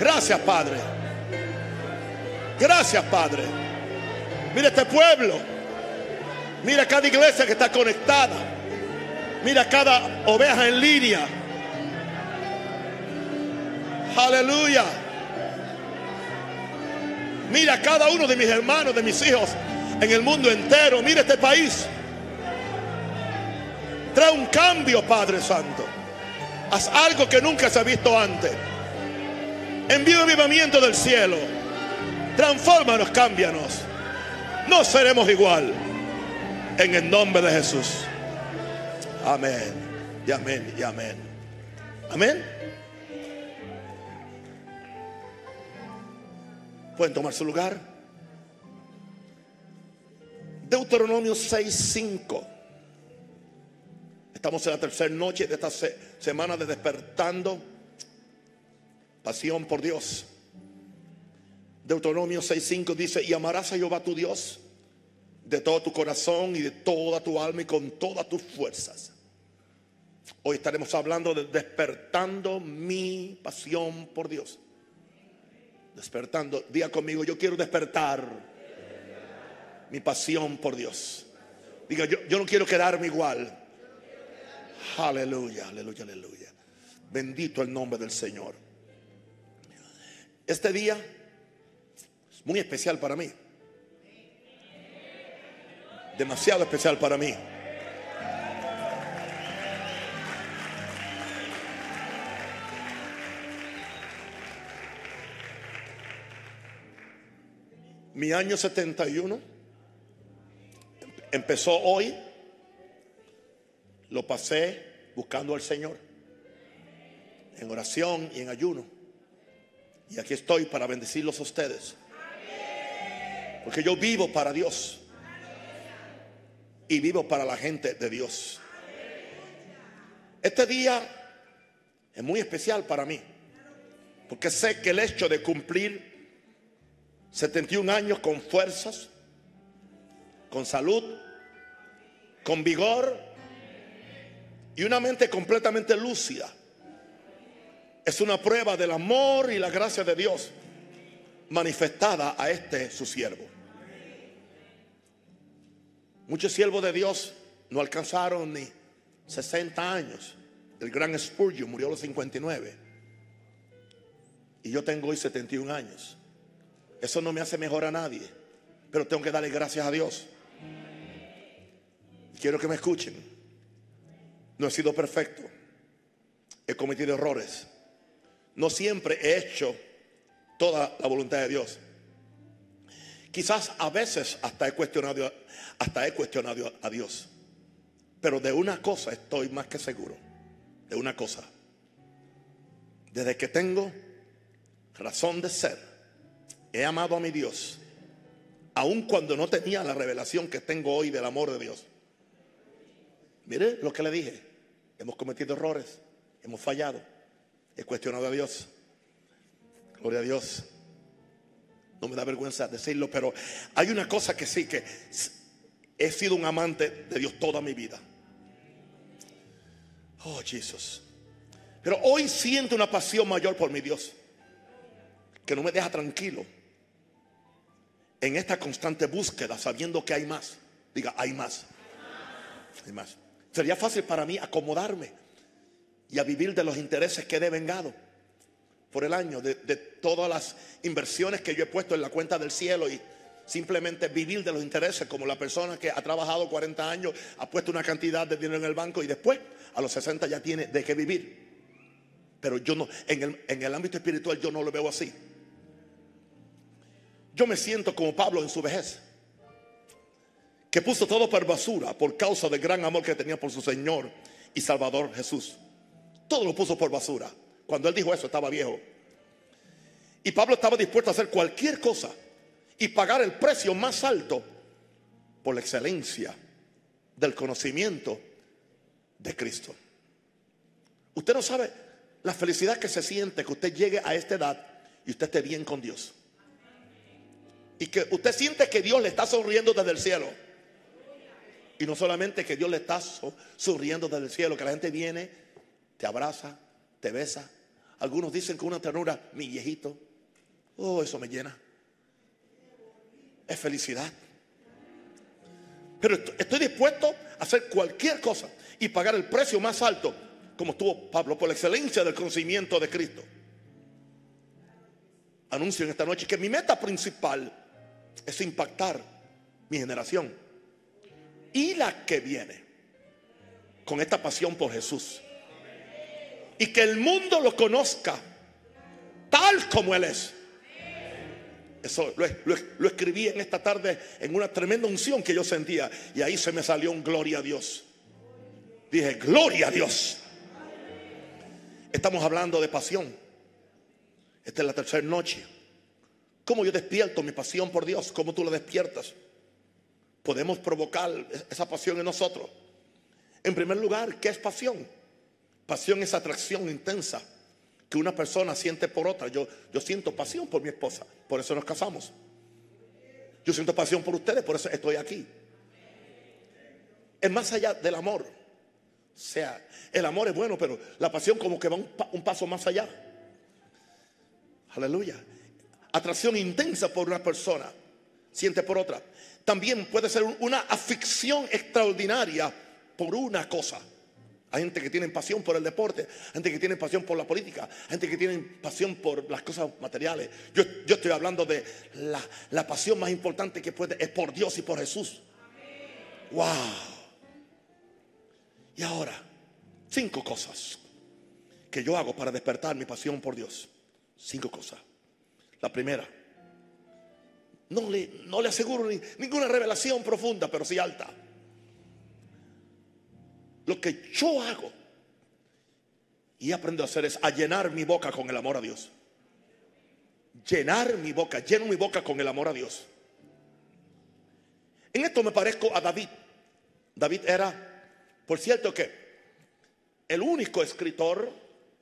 Gracias, Padre. Gracias, Padre. Mira este pueblo. Mira cada iglesia que está conectada. Mira cada oveja en línea. Aleluya. Mira cada uno de mis hermanos, de mis hijos en el mundo entero. Mira este país. Trae un cambio, Padre Santo. Haz algo que nunca se ha visto antes. Envía un avivamiento del cielo. Transfórmanos, cámbianos. No seremos igual. En el nombre de Jesús. Amén. Y amén. Y amén. Amén. Pueden tomar su lugar. Deuteronomio 6:5. Estamos en la tercera noche de esta semana de despertando. Pasión por Dios. Deuteronomio 6:5 dice, y amarás a Jehová tu Dios de todo tu corazón y de toda tu alma y con todas tus fuerzas. Hoy estaremos hablando de despertando mi pasión por Dios. Despertando, diga conmigo, yo quiero despertar mi pasión por Dios. Diga, yo, yo no quiero quedarme igual. Aleluya, aleluya, aleluya. Bendito el nombre del Señor. Este día es muy especial para mí. Demasiado especial para mí. Mi año 71 empezó hoy, lo pasé buscando al Señor, en oración y en ayuno. Y aquí estoy para bendecirlos a ustedes. Porque yo vivo para Dios. Y vivo para la gente de Dios. Este día es muy especial para mí. Porque sé que el hecho de cumplir 71 años con fuerzas, con salud, con vigor y una mente completamente lúcida. Es una prueba del amor y la gracia de Dios manifestada a este su siervo. Muchos siervos de Dios no alcanzaron ni 60 años. El gran Spurgeon murió a los 59. Y yo tengo hoy 71 años. Eso no me hace mejor a nadie. Pero tengo que darle gracias a Dios. Quiero que me escuchen. No he sido perfecto. He cometido errores. No siempre he hecho toda la voluntad de Dios. Quizás a veces hasta he cuestionado, hasta he cuestionado a Dios. Pero de una cosa estoy más que seguro. De una cosa. Desde que tengo razón de ser, he amado a mi Dios. Aun cuando no tenía la revelación que tengo hoy del amor de Dios. Mire lo que le dije. Hemos cometido errores. Hemos fallado. He cuestionado a Dios. Gloria a Dios. No me da vergüenza decirlo, pero hay una cosa que sí, que he sido un amante de Dios toda mi vida. Oh, Jesús. Pero hoy siento una pasión mayor por mi Dios, que no me deja tranquilo en esta constante búsqueda, sabiendo que hay más. Diga, hay más. Hay más. Sería fácil para mí acomodarme y a vivir de los intereses que he devengado por el año, de, todas las inversiones que yo he puesto en la cuenta del cielo y simplemente vivir de los intereses como la persona que ha trabajado 40 años, ha puesto una cantidad de dinero en el banco y después a los 60 ya tiene de qué vivir. Pero yo no, en el, en el ámbito espiritual yo no lo veo así. Yo me siento como Pablo en su vejez, que puso todo por basura por causa del gran amor que tenía por su Señor y Salvador Jesús. Todo lo puso por basura. Cuando él dijo eso estaba viejo. Y Pablo estaba dispuesto a hacer cualquier cosa y pagar el precio más alto por la excelencia del conocimiento de Cristo. Usted no sabe la felicidad que se siente que usted llegue a esta edad y usted esté bien con Dios. Y que usted siente que Dios le está sonriendo desde el cielo. Y no solamente que Dios le está sonriendo desde el cielo, que la gente viene, te abraza, te besa, Algunos dicen con una ternura, mi viejito. Oh, eso me llena. Es felicidad. Pero estoy dispuesto a hacer cualquier cosa y pagar el precio más alto, como estuvo Pablo, por la excelencia del conocimiento de Cristo. Anuncio en esta noche que mi meta principal es impactar mi generación y la que viene con esta pasión por Jesús. Y que el mundo lo conozca tal como Él es. Eso lo, escribí en esta tarde en una tremenda unción que yo sentía. Y ahí se me salió un gloria a Dios. Dije, gloria a Dios. Estamos hablando de pasión. Esta es la tercera noche. ¿Cómo yo despierto mi pasión por Dios? ¿Cómo tú la despiertas? Podemos provocar esa pasión en nosotros. En primer lugar, ¿qué es pasión? Pasión es atracción intensa que una persona siente por otra. Yo, yo siento pasión por mi esposa, por eso nos casamos. Yo siento pasión por ustedes, por eso estoy aquí. Es más allá del amor. O sea, el amor es bueno, pero la pasión como que va un, un paso más allá. Aleluya. Atracción intensa por una persona, siente por otra. También puede ser una afición extraordinaria por una cosa. Hay gente que tiene pasión por el deporte, gente que tiene pasión por la política, gente que tiene pasión por las cosas materiales. Yo, estoy hablando de la, la, pasión más importante que puede, es por Dios y por Jesús. Wow. Y ahora, cinco cosas que yo hago para despertar mi pasión por Dios. Cinco cosas. La primera, no le, no le aseguro ninguna revelación profunda, pero sí alta. Lo que yo hago y aprendo a hacer es a llenar mi boca con el amor a Dios. Llenar mi boca, lleno mi boca con el amor a Dios. En esto me parezco a David. David era, por cierto, que el único escritor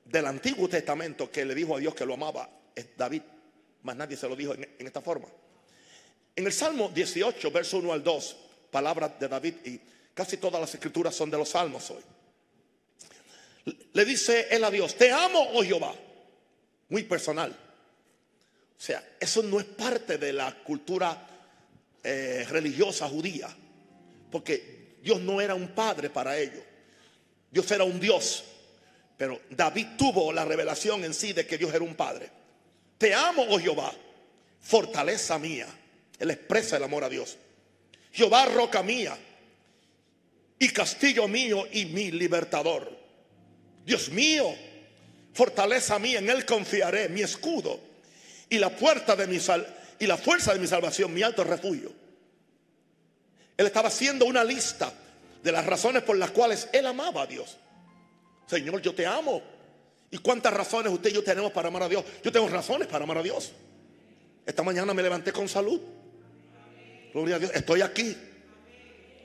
del Antiguo Testamento que le dijo a Dios que lo amaba es David. Más nadie se lo dijo en, en esta forma. En el Salmo 18, verso 1 al 2, palabras de David y Casi todas las escrituras son de los salmos hoy. Le dice él a Dios, te amo, oh Jehová. Muy personal. O sea, eso no es parte de la cultura eh, religiosa judía. Porque Dios no era un padre para ellos. Dios era un Dios. Pero David tuvo la revelación en sí de que Dios era un padre. Te amo, oh Jehová, fortaleza mía. Él expresa el amor a Dios. Jehová, roca mía y castillo mío y mi libertador. Dios mío, fortaleza mía, en él confiaré, mi escudo y la puerta de mi sal y la fuerza de mi salvación, mi alto refugio. Él estaba haciendo una lista de las razones por las cuales él amaba a Dios. Señor, yo te amo. ¿Y cuántas razones usted y yo tenemos para amar a Dios? Yo tengo razones para amar a Dios. Esta mañana me levanté con salud. Gloria a Dios. Estoy aquí.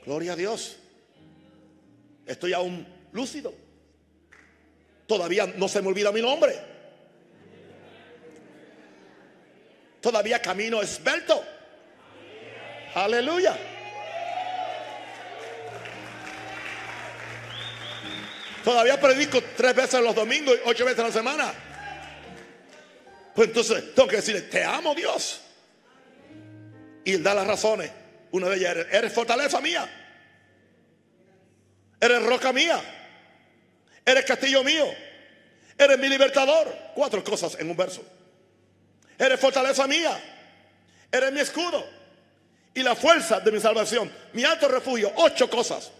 Gloria a Dios. Estoy aún lúcido. Todavía no se me olvida mi nombre. Todavía camino esbelto. Aleluya. Todavía predico tres veces los domingos y ocho veces la semana. Pues entonces tengo que decirle, te amo Dios. Y él da las razones. Una de ellas, eres fortaleza mía. Eres roca mía. Eres castillo mío. Eres mi libertador. Cuatro cosas en un verso. Eres fortaleza mía. Eres mi escudo. Y la fuerza de mi salvación. Mi alto refugio. Ocho cosas.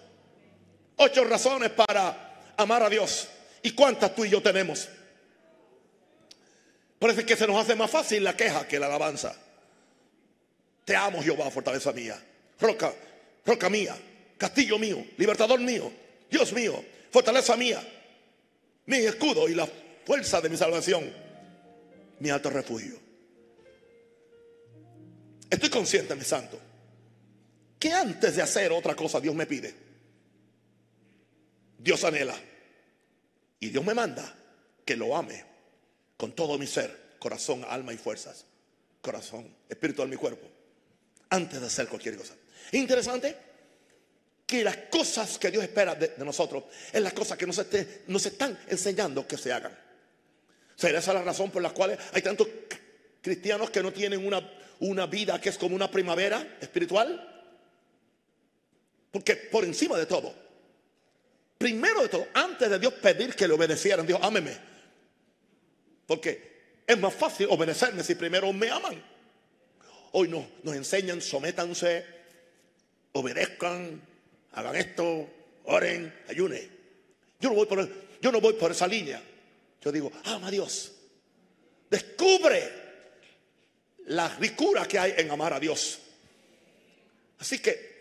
Ocho razones para amar a Dios. ¿Y cuántas tú y yo tenemos? Parece que se nos hace más fácil la queja que la alabanza. Te amo, Jehová, fortaleza mía. Roca, roca mía castillo mío, libertador mío, Dios mío, fortaleza mía, mi escudo y la fuerza de mi salvación, mi alto refugio. Estoy consciente, mi santo, que antes de hacer otra cosa Dios me pide. Dios anhela y Dios me manda que lo ame con todo mi ser, corazón, alma y fuerzas, corazón, espíritu de mi cuerpo, antes de hacer cualquier cosa. Interesante que las cosas que Dios espera de, nosotros es las cosas que nos, están enseñando que se hagan. ¿Será esa la razón por la cual hay tantos cristianos que no tienen una, una vida que es como una primavera espiritual? Porque por encima de todo, primero de todo, antes de Dios pedir que le obedecieran, Dios, ámeme. Porque es más fácil obedecerme si primero me aman. Hoy no, nos enseñan, sométanse, obedezcan, hagan esto, oren, ayunen. Yo no voy por, yo no voy por esa línea. Yo digo, ama a Dios. Descubre la ricura que hay en amar a Dios. Así que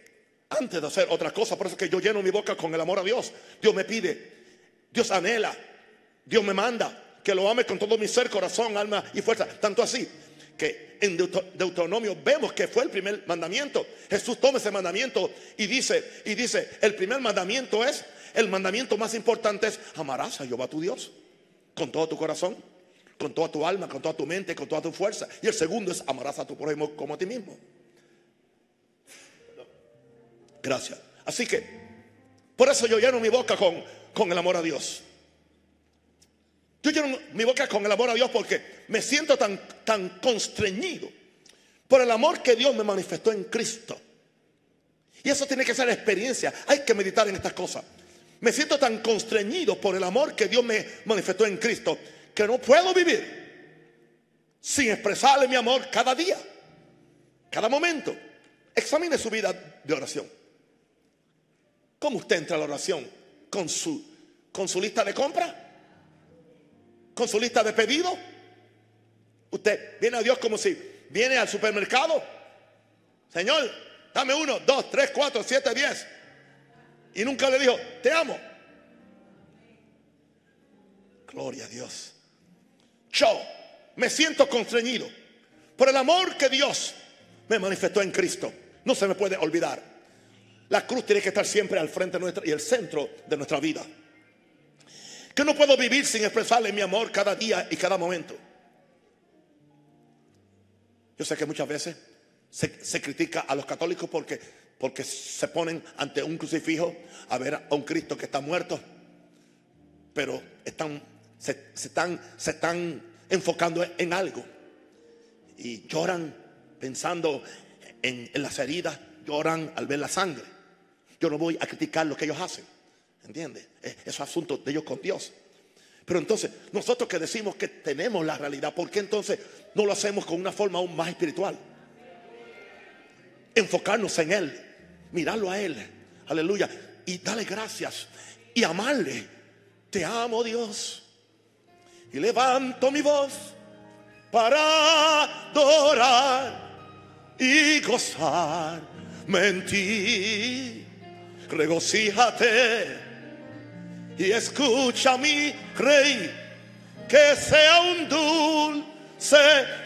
antes de hacer otra cosa, por eso que yo lleno mi boca con el amor a Dios. Dios me pide, Dios anhela, Dios me manda que lo ame con todo mi ser, corazón, alma y fuerza. Tanto así que en Deuteronomio vemos que fue el primer mandamiento. Jesús toma ese mandamiento y dice, y dice, el primer mandamiento es, el mandamiento más importante es amarás a Jehová tu Dios con todo tu corazón, con toda tu alma, con toda tu mente, con toda tu fuerza. Y el segundo es amarás a tu prójimo como a ti mismo. Gracias. Así que, por eso yo lleno mi boca con, con el amor a Dios. Yo lleno mi boca con el amor a Dios porque me siento tan, tan constreñido por el amor que Dios me manifestó en Cristo. Y eso tiene que ser experiencia. Hay que meditar en estas cosas. Me siento tan constreñido por el amor que Dios me manifestó en Cristo que no puedo vivir sin expresarle mi amor cada día, cada momento. Examine su vida de oración. ¿Cómo usted entra a la oración? ¿Con su, con su lista de compra? ¿Con su lista de pedido? Usted viene a Dios como si viene al supermercado. Señor, dame uno, dos, tres, cuatro, siete, diez. Y nunca le dijo, te amo. Gloria a Dios. Yo me siento constreñido por el amor que Dios me manifestó en Cristo. No se me puede olvidar. La cruz tiene que estar siempre al frente nuestra y el centro de nuestra vida. Que no puedo vivir sin expresarle mi amor cada día y cada momento. Yo sé que muchas veces se, se critica a los católicos porque porque se ponen ante un crucifijo a ver a un Cristo que está muerto, pero están, se, están, se están enfocando en algo y lloran pensando en, en las heridas, lloran al ver la sangre. Yo no voy a criticar lo que ellos hacen, ¿entiendes? Es asunto de ellos con Dios. Pero entonces, nosotros que decimos que tenemos la realidad, ¿por qué entonces no lo hacemos con una forma aún más espiritual? enfocarnos en Él, mirarlo a Él, aleluya, y darle gracias y amarle. Te amo Dios. Y levanto mi voz para adorar y gozar en ti. Regocíjate y escucha mi rey, que sea un dulce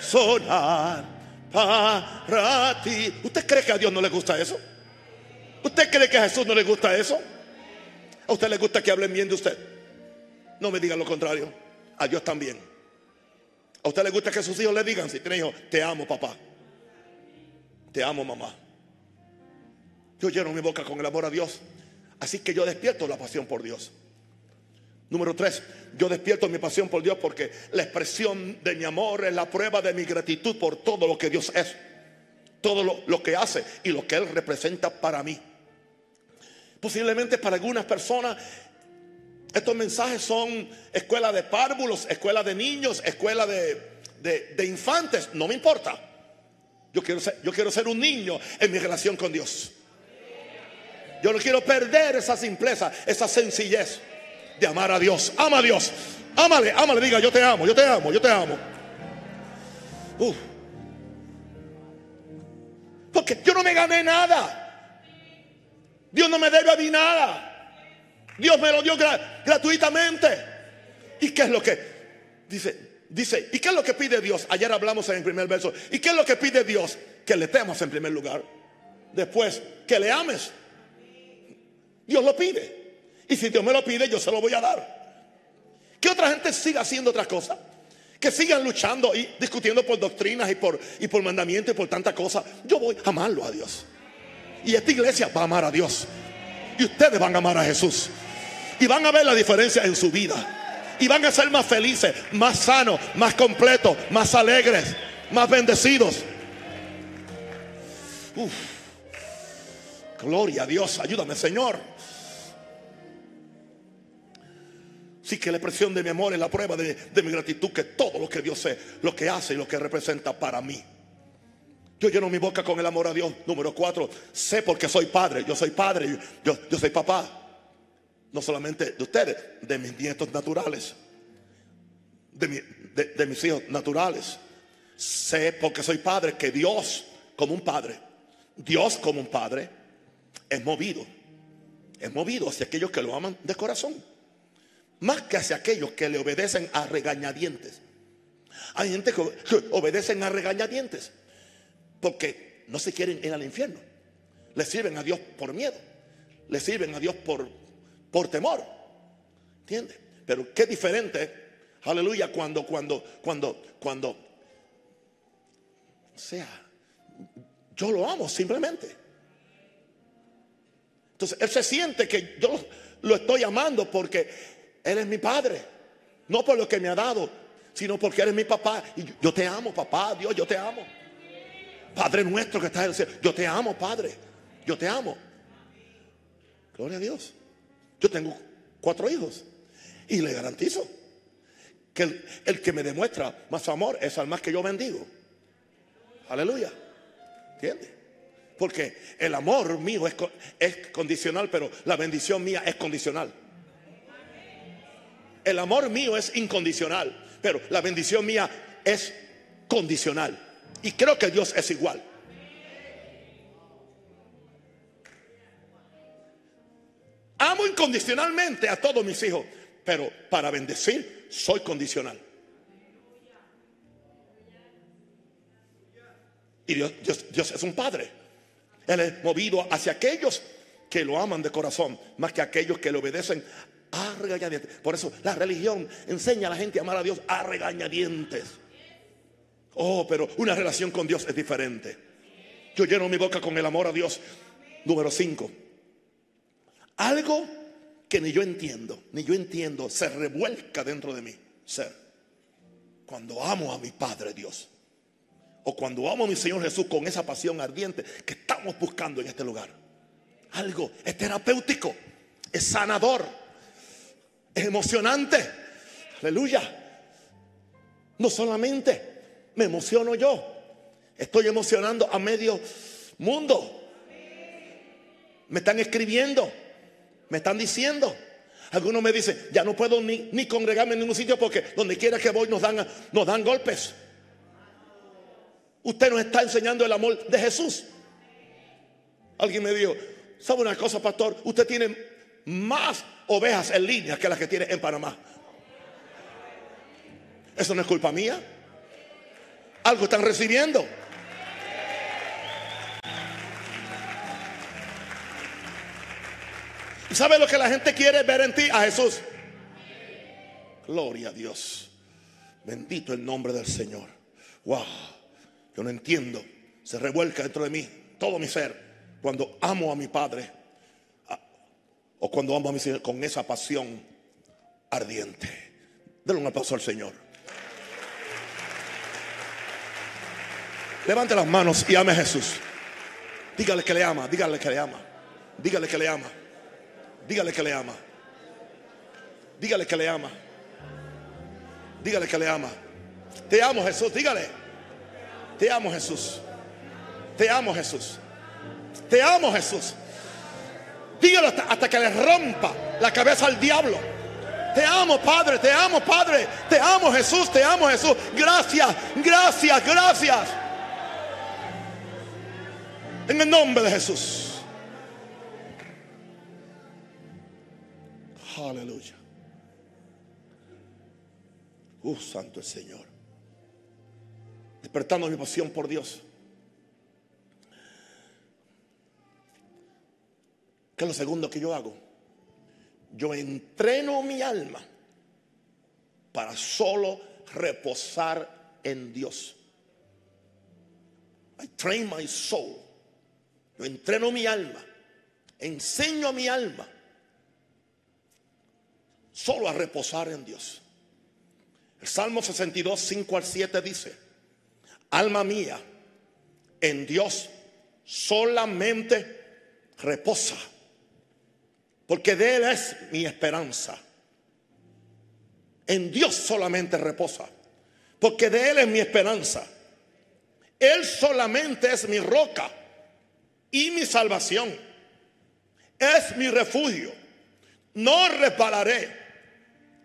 sonar para ti. ¿Usted cree que a Dios no le gusta eso? ¿Usted cree que a Jesús no le gusta eso? ¿A usted le gusta que hablen bien de usted? No me digan lo contrario. A Dios también. ¿A usted le gusta que sus hijos le digan, si tiene hijos, te amo papá? Te amo mamá. Yo lleno mi boca con el amor a Dios. Así que yo despierto la pasión por Dios. Número tres, yo despierto mi pasión por Dios porque la expresión de mi amor es la prueba de mi gratitud por todo lo que Dios es, todo lo, que hace y lo que Él representa para mí. Posiblemente para algunas personas estos mensajes son escuela de párvulos, escuela de niños, escuela de, de, infantes, no me importa. Yo quiero, ser, yo quiero ser un niño en mi relación con Dios. Yo no quiero perder esa simpleza, esa sencillez de amar a Dios. Ama a Dios. Ámale, ámale, diga, yo te amo, yo te amo, yo te amo. Porque yo no me gané nada. Dios no me debe a mí nada. Dios me lo dio gratuitamente. ¿Y qué es lo que dice? Dice, ¿y qué es lo que pide Dios? Ayer hablamos en el primer verso. ¿Y qué es lo que pide Dios? Que le temas en primer lugar. Después, que le ames. Dios lo pide. Y si Dios me lo pide, yo se lo voy a dar. Que otra gente siga haciendo otras cosas. Que sigan luchando y discutiendo por doctrinas y por, y por mandamientos y por tantas cosas. Yo voy a amarlo a Dios. Y esta iglesia va a amar a Dios. Y ustedes van a amar a Jesús. Y van a ver la diferencia en su vida. Y van a ser más felices, más sanos, más completos, más alegres, más bendecidos. Uf. Gloria a Dios, ayúdame Señor. Sí que la expresión de mi amor es la prueba de, mi gratitud, que todo lo que Dios sé, lo que hace y lo que representa para mí. Yo lleno mi boca con el amor a Dios. Número cuatro, sé porque soy padre. Yo soy padre, yo, yo soy papá. No solamente de ustedes, de mis nietos naturales, de, de mis hijos naturales. Sé porque soy padre que Dios como un padre, Dios como un padre, es movido. Es movido hacia aquellos que lo aman de corazón. Más que hacia aquellos que le obedecen a regañadientes. Hay gente que obedecen a regañadientes. Porque no se quieren ir al infierno. Le sirven a Dios por miedo. Le sirven a Dios por, por temor. ¿Entiendes? Pero qué diferente, aleluya, cuando, cuando, cuando, cuando, o sea, yo lo amo simplemente. Entonces, él se siente que yo lo estoy amando porque él es mi padre. No por lo que me ha dado, sino porque él es mi papá. Y yo te amo, papá, Dios, yo te amo. Padre nuestro que estás en el cielo. Yo te amo, Padre. Yo te amo. Gloria a Dios. Yo tengo cuatro hijos. Y le garantizo que el, que me demuestra más amor es al más que yo bendigo. Aleluya. ¿Entiendes? Porque el amor mío es, es condicional, pero la bendición mía es condicional. El amor mío es incondicional, pero la bendición mía es condicional. Y creo que Dios es igual. Amo incondicionalmente a todos mis hijos, pero para bendecir soy condicional. Y Dios, es un padre. Él es movido hacia aquellos que lo aman de corazón, más que aquellos que le obedecen a regañadientes. Por eso la religión enseña a la gente a amar a Dios a regañadientes. Oh, pero una relación con Dios es diferente. Yo lleno mi boca con el amor a Dios. Número 5. Algo que ni yo entiendo, ni yo entiendo, se revuelca dentro de mí. Ser. Cuando amo a mi Padre Dios. O cuando amo a mi Señor Jesús con esa pasión ardiente que estamos buscando en este lugar. Algo es terapéutico, es sanador, es emocionante. Aleluya. No solamente me emociono yo. Estoy emocionando a medio mundo. Me están escribiendo, me están diciendo. Algunos me dicen, ya no puedo ni, ni congregarme en ningún sitio porque donde quiera que voy nos dan, nos dan golpes. Usted nos está enseñando el amor de Jesús. Alguien me dijo, ¿sabe una cosa, pastor? Usted tiene más ovejas en línea que las que tiene en Panamá. Eso no es culpa mía. Algo están recibiendo. ¿Y sabe lo que la gente quiere ver en ti? A Jesús. Gloria a Dios. Bendito el nombre del Señor. Wow. Yo no entiendo. Se revuelca dentro de mí todo mi ser cuando amo a mi Padre o cuando amo a mi Señor con esa pasión ardiente. Denle un aplauso al Señor. Levante las manos y ame a Jesús. Dígale que le ama, dígale que le ama. Dígale que le ama. Dígale que le ama. Dígale que le ama. Dígale que le ama. Te amo Jesús, dígale. Te amo Jesús. Te amo Jesús. Te amo Jesús. Dígalo hasta, que le rompa la cabeza al diablo. Te amo, Padre, te amo, Padre. Te amo, Jesús, te amo, Jesús. Gracias, gracias, gracias. En el nombre de Jesús. Aleluya. Uh, santo el Señor. Despertando mi pasión por Dios. ¿Qué es lo segundo que yo hago? Yo entreno mi alma para solo reposar en Dios. I train my soul yo entreno mi alma, enseño a mi alma solo a reposar en Dios. El Salmo 62, 5 al 7 dice, alma mía, en Dios solamente reposa, porque de Él es mi esperanza. En Dios solamente reposa, porque de Él es mi esperanza. Él solamente es mi roca y mi salvación. Es mi refugio. No repararé.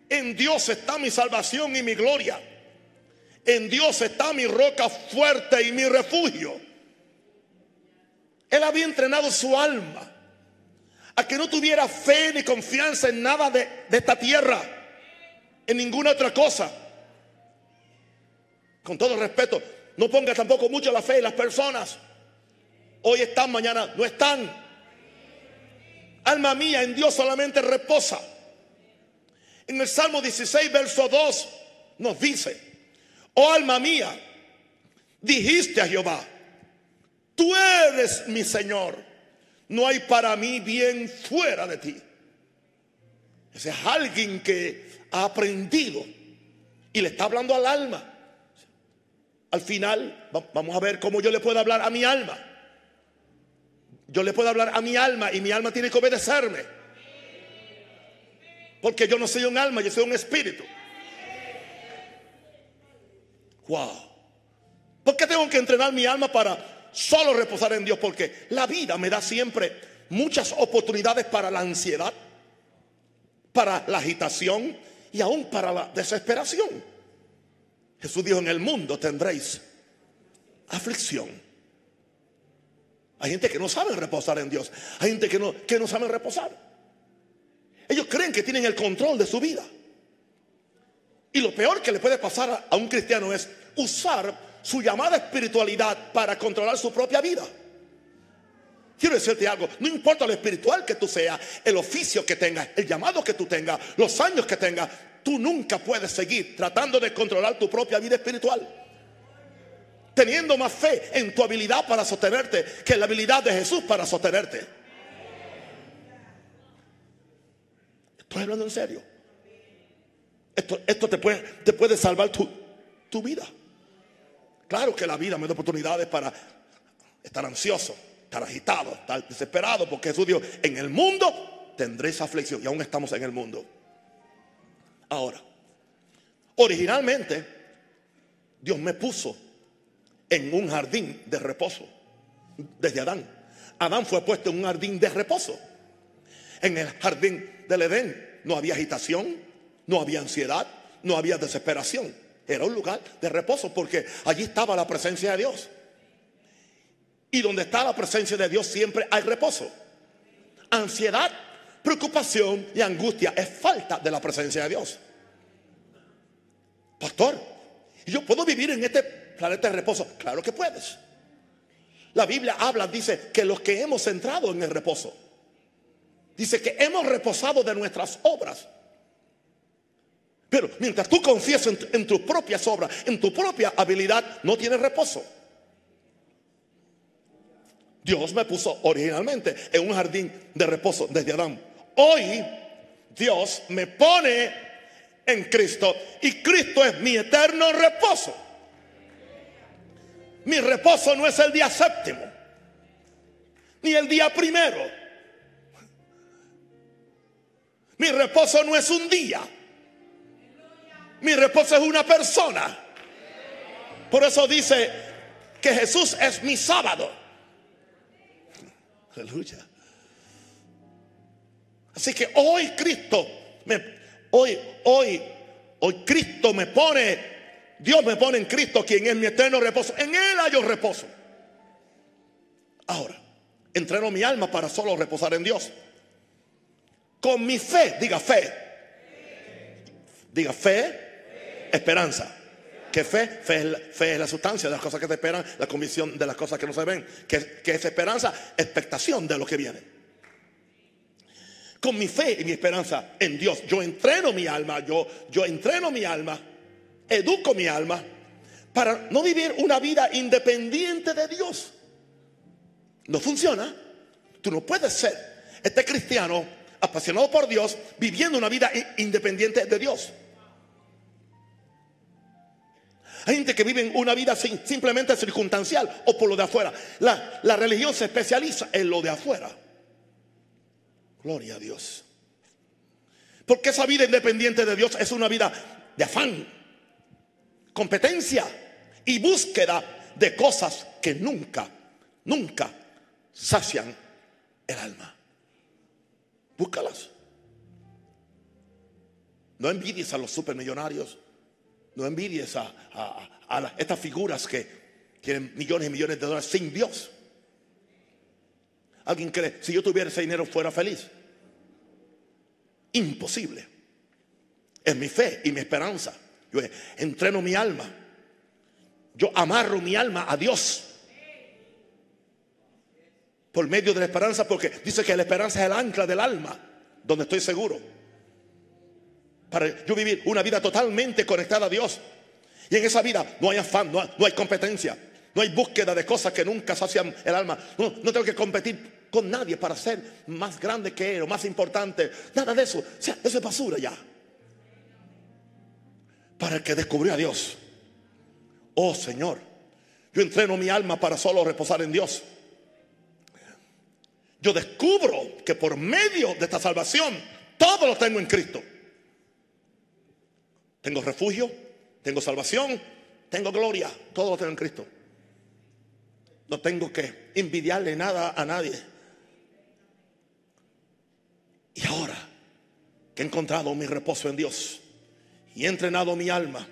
En Dios está mi salvación y mi gloria. En Dios está mi roca fuerte y mi refugio. Él había entrenado su alma a que no tuviera fe ni confianza en nada de, de esta tierra, en ninguna otra cosa. Con todo respeto, no ponga tampoco mucho la fe en las personas. Hoy están, mañana no están. Alma mía, en Dios solamente reposa. En el Salmo 16, verso 2, nos dice, oh alma mía, dijiste a Jehová, tú eres mi Señor, no hay para mí bien fuera de ti. Ese es alguien que ha aprendido y le está hablando al alma. Al final, vamos a ver cómo yo le puedo hablar a mi alma. Yo le puedo hablar a mi alma y mi alma tiene que obedecerme. Porque yo no soy un alma, yo soy un espíritu. Wow. ¿Por qué tengo que entrenar mi alma para solo reposar en Dios? Porque la vida me da siempre muchas oportunidades para la ansiedad, para la agitación y aún para la desesperación. Jesús dijo, en el mundo tendréis aflicción. Hay gente que no sabe reposar en Dios. Hay gente que no, que no sabe reposar. Ellos creen que tienen el control de su vida. Y lo peor que le puede pasar a un cristiano es usar su llamada espiritualidad para controlar su propia vida. Quiero decirte algo, no importa lo espiritual que tú seas, el oficio que tengas, el llamado que tú tengas, los años que tengas, tú nunca puedes seguir tratando de controlar tu propia vida espiritual. Teniendo más fe en tu habilidad para sostenerte que en la habilidad de Jesús para sostenerte. Estoy hablando en serio. Esto, esto te, puede, te puede salvar tu, tu vida. Claro que la vida me da oportunidades para estar ansioso, estar agitado, estar desesperado, porque Jesús dijo, en el mundo tendréis aflicción y aún estamos en el mundo. Ahora, originalmente Dios me puso en un jardín de reposo desde Adán. Adán fue puesto en un jardín de reposo. En el jardín del Edén no había agitación, no había ansiedad, no había desesperación. Era un lugar de reposo porque allí estaba la presencia de Dios. Y donde está la presencia de Dios siempre hay reposo. Ansiedad preocupación y angustia es falta de la presencia de Dios. Pastor, ¿yo puedo vivir en este planeta de reposo? Claro que puedes. La Biblia habla, dice que los que hemos entrado en el reposo, dice que hemos reposado de nuestras obras. Pero mientras tú confías en, en tus propias obras, en tu propia habilidad, no tienes reposo. Dios me puso originalmente en un jardín de reposo desde Adán. Hoy Dios me pone en Cristo y Cristo es mi eterno reposo. Mi reposo no es el día séptimo, ni el día primero. Mi reposo no es un día. Mi reposo es una persona. Por eso dice que Jesús es mi sábado. Aleluya. Así que hoy Cristo me hoy hoy hoy Cristo me pone Dios me pone en Cristo quien es mi eterno reposo. En él hay reposo. Ahora, entreno mi alma para solo reposar en Dios. Con mi fe, diga fe. Diga fe, esperanza. ¿Qué fe? Fe es, la, fe es, la, sustancia de las cosas que se esperan, la convicción de las cosas que no se ven. ¿Qué, qué es esperanza? Expectación de lo que viene con mi fe y mi esperanza en Dios. Yo entreno mi alma, yo, yo entreno mi alma, educo mi alma para no vivir una vida independiente de Dios. No funciona. Tú no puedes ser este cristiano apasionado por Dios viviendo una vida independiente de Dios. Hay gente que vive una vida simplemente circunstancial o por lo de afuera. La, religión se especializa en lo de afuera. Gloria a Dios. Porque esa vida independiente de Dios es una vida de afán, competencia y búsqueda de cosas que nunca, nunca sacian el alma. Búscalas. No envidies a los supermillonarios. No envidies a, estas figuras que tienen millones y millones de dólares sin Dios. ¿Alguien cree, si yo tuviera ese dinero fuera feliz? Imposible. Es mi fe y mi esperanza. Yo entreno mi alma. Yo amarro mi alma a Dios. Por medio de la esperanza, porque dice que la esperanza es el ancla del alma, donde estoy seguro. Para yo vivir una vida totalmente conectada a Dios. Y en esa vida no hay afán, no hay, competencia, no hay búsqueda de cosas que nunca sacian el alma. No, no tengo que competir con nadie para ser más grande que él o más importante. Nada de eso. O eso es basura ya. Para el que descubrió a Dios. Oh Señor, yo entreno mi alma para solo reposar en Dios. Yo descubro que por medio de esta salvación todo lo tengo en Cristo. Tengo refugio, tengo salvación, tengo gloria, todo lo tengo en Cristo. No tengo que envidiarle nada a nadie. Y ahora que he encontrado mi reposo en Dios y he entrenado mi alma,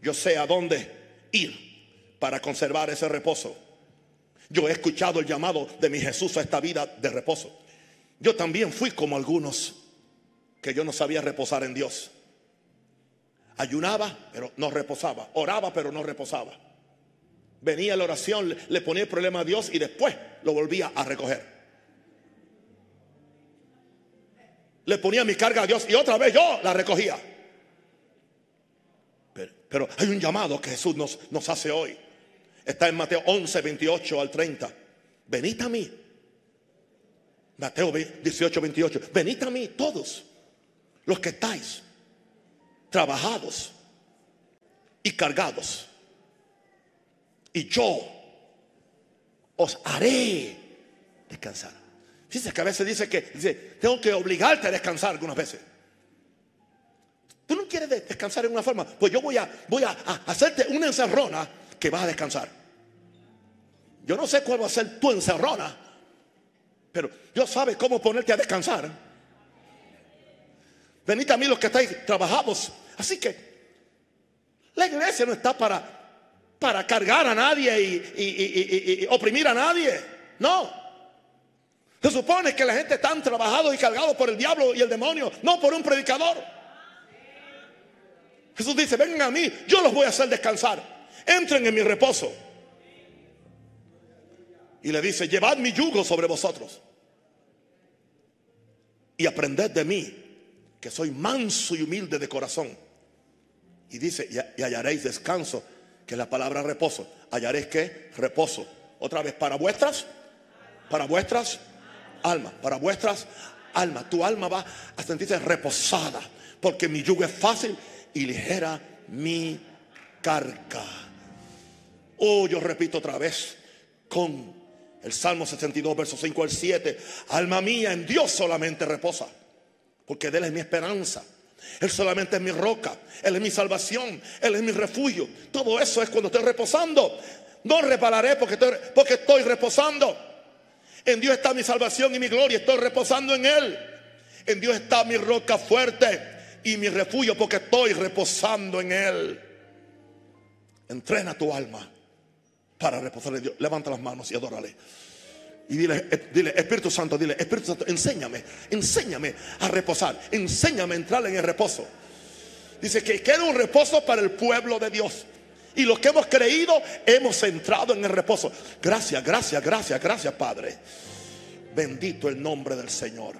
yo sé a dónde ir para conservar ese reposo. Yo he escuchado el llamado de mi Jesús a esta vida de reposo. Yo también fui como algunos que yo no sabía reposar en Dios. Ayunaba, pero no reposaba. Oraba, pero no reposaba. Venía la oración, le ponía el problema a Dios y después lo volvía a recoger. le ponía mi carga a Dios y otra vez yo la recogía. Pero, hay un llamado que Jesús nos, nos hace hoy. Está en Mateo 11, 28 al 30. Venid a mí. Mateo 18, 28. Venid a mí todos los que estáis trabajados y cargados. Y yo os haré descansar. Fíjese que a veces dice que tengo que obligarte a descansar algunas veces. Tú no quieres descansar en una forma, pues yo voy a, voy a, hacerte una encerrona que vas a descansar. Yo no sé cuál va a ser tu encerrona, pero Dios sabe cómo ponerte a descansar. Venid a mí los que estáis trabajados. Así que la iglesia no está para, para cargar a nadie y oprimir a nadie. No. Se supone que la gente está trabajado y cargado por el diablo y el demonio, no por un predicador. Jesús dice, vengan a mí, yo los voy a hacer descansar. Entren en mi reposo. Y le dice, llevad mi yugo sobre vosotros. Y aprended de mí, que soy manso y humilde de corazón. Y dice, y hallaréis descanso, que es la palabra reposo. Hallaréis que reposo. Otra vez, para vuestras, para vuestras alma, para vuestras almas. Tu alma va a sentirse reposada, porque mi yugo es fácil y ligera mi carga. Oh, yo repito otra vez con el Salmo 62, versos 5 al 7. Alma mía, en Dios solamente reposa, porque de Él es mi esperanza. Él solamente es mi roca, Él es mi salvación, Él es mi refugio. Todo eso es cuando estoy reposando. No repararé porque estoy, porque estoy reposando. En Dios está mi salvación y mi gloria. Estoy reposando en Él. En Dios está mi roca fuerte y mi refugio porque estoy reposando en Él. Entrena tu alma para reposar en Dios. Levanta las manos y adórale. Y dile, dile, Espíritu Santo, dile, Espíritu Santo, enséñame, enséñame a reposar, enséñame a entrar en el reposo. Dice que queda un reposo para el pueblo de Dios. Y lo que hemos creído, hemos entrado en el reposo. Gracias, gracias, gracias, gracias, Padre. Bendito el nombre del Señor.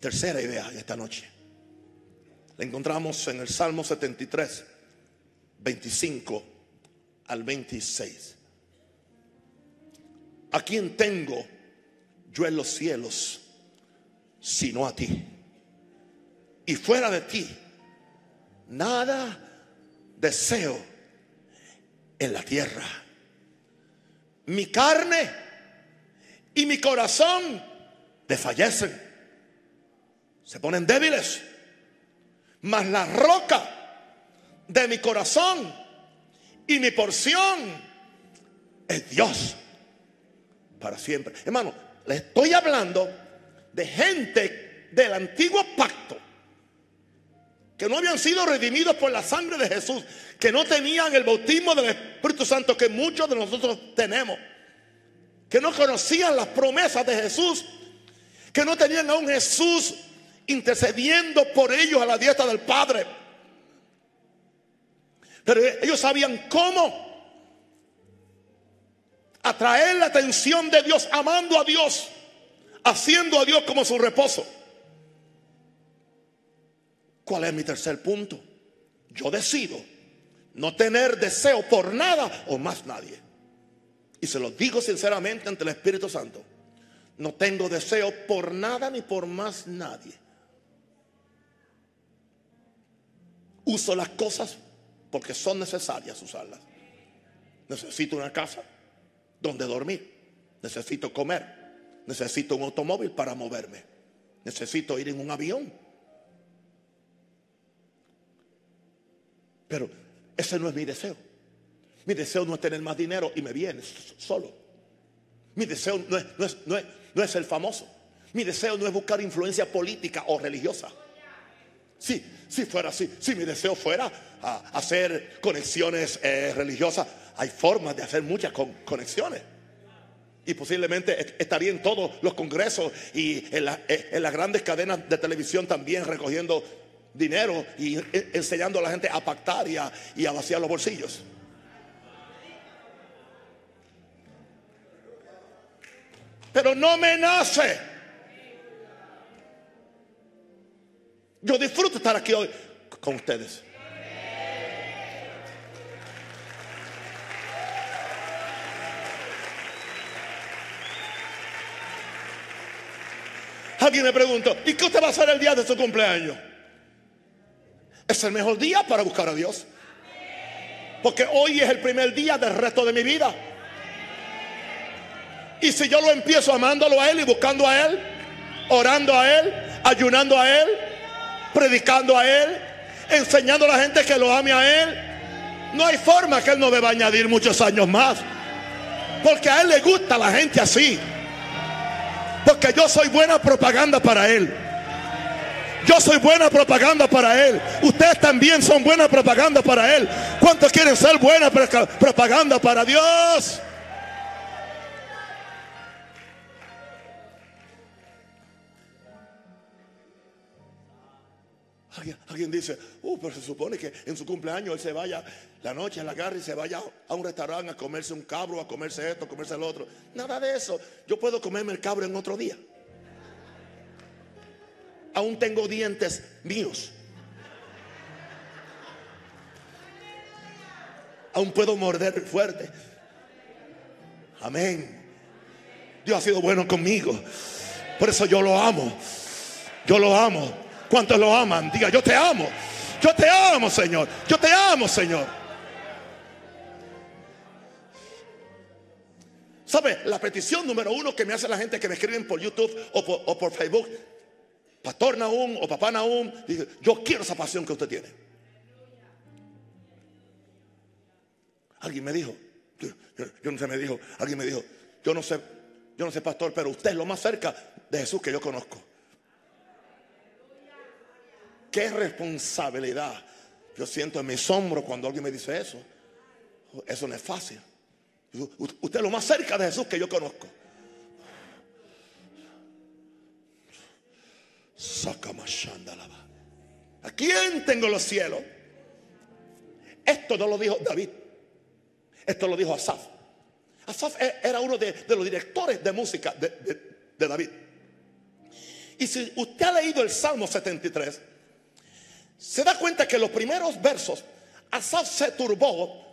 Tercera idea esta noche. La encontramos en el Salmo 73, 25 al 26. ¿A quién tengo yo en los cielos sino a ti? y fuera de ti, nada deseo en la tierra. Mi carne y mi corazón desfallecen, se ponen débiles, mas la roca de mi corazón y mi porción es Dios para siempre. Hermano, le estoy hablando de gente del antiguo pacto que no habían sido redimidos por la sangre de Jesús, que no tenían el bautismo del Espíritu Santo que muchos de nosotros tenemos, que no conocían las promesas de Jesús, que no tenían a un Jesús intercediendo por ellos a la dieta del Padre. Pero ellos sabían cómo atraer la atención de Dios, amando a Dios, haciendo a Dios como su reposo. ¿Cuál es mi tercer punto? Yo decido no tener deseo por nada o más nadie. Y se lo digo sinceramente ante el Espíritu Santo. No tengo deseo por nada ni por más nadie. Uso las cosas porque son necesarias usarlas. Necesito una casa donde dormir. Necesito comer. Necesito un automóvil para moverme. Necesito ir en un avión Pero ese no es mi deseo. Mi deseo no es tener más dinero y me viene solo. Mi deseo no es, no es, no es, no es el famoso. Mi deseo no es buscar influencia política o religiosa. Sí, si fuera así, si mi deseo fuera hacer conexiones eh, religiosas, hay formas de hacer muchas conexiones. Y posiblemente estaría en todos los congresos y en, eh, en las grandes cadenas de televisión también recogiendo dinero y enseñando a la gente a pactar y a, y a vaciar los bolsillos. Pero no me nace. Yo disfruto estar aquí hoy con ustedes. Alguien me preguntó, ¿y qué usted va a hacer el día de su cumpleaños? Es el mejor día para buscar a Dios. Porque hoy es el primer día del resto de mi vida. Y si yo lo empiezo amándolo a Él y buscando a Él, orando a Él, ayunando a Él, predicando a Él, enseñando a la gente que lo ame a Él, no hay forma que Él no deba añadir muchos años más. Porque a Él le gusta la gente así. Porque yo soy buena propaganda para Él. Yo soy buena propaganda para Él. Ustedes también son buena propaganda para Él. ¿Cuántos quieren ser buena propaganda para Dios? Alguien, dice, uh, pero se supone que en su cumpleaños él se vaya la noche a la garra y se vaya a un restaurante a comerse un cabro, a comerse esto, a comerse el otro. Nada de eso. Yo puedo comerme el cabro en otro día aún tengo dientes míos. Aún puedo morder fuerte. Amén. Dios ha sido bueno conmigo. Por eso yo lo amo. Yo lo amo. ¿Cuántos lo aman? Diga, yo te amo. Yo te amo, Señor. Yo te amo, Señor. ¿Sabe? La petición número uno que me hace la gente que me escriben por YouTube o por, Facebook Pastor Naum o papá Naum, dice, yo quiero esa pasión que usted tiene. Alguien me dijo, yo, no sé, me dijo, alguien me dijo, yo no sé, yo no sé, pastor, pero usted es lo más cerca de Jesús que yo conozco. Qué responsabilidad yo siento en mis hombros cuando alguien me dice eso. Eso no es fácil. Usted es lo más cerca de Jesús que yo conozco. ¿A quién tengo los cielos? Esto no lo dijo David. Esto lo dijo Asaf. Asaf e-, era uno de, los directores de música de, de David. Y si usted ha leído el Salmo 73, se da cuenta que los primeros versos, Asaf se turbó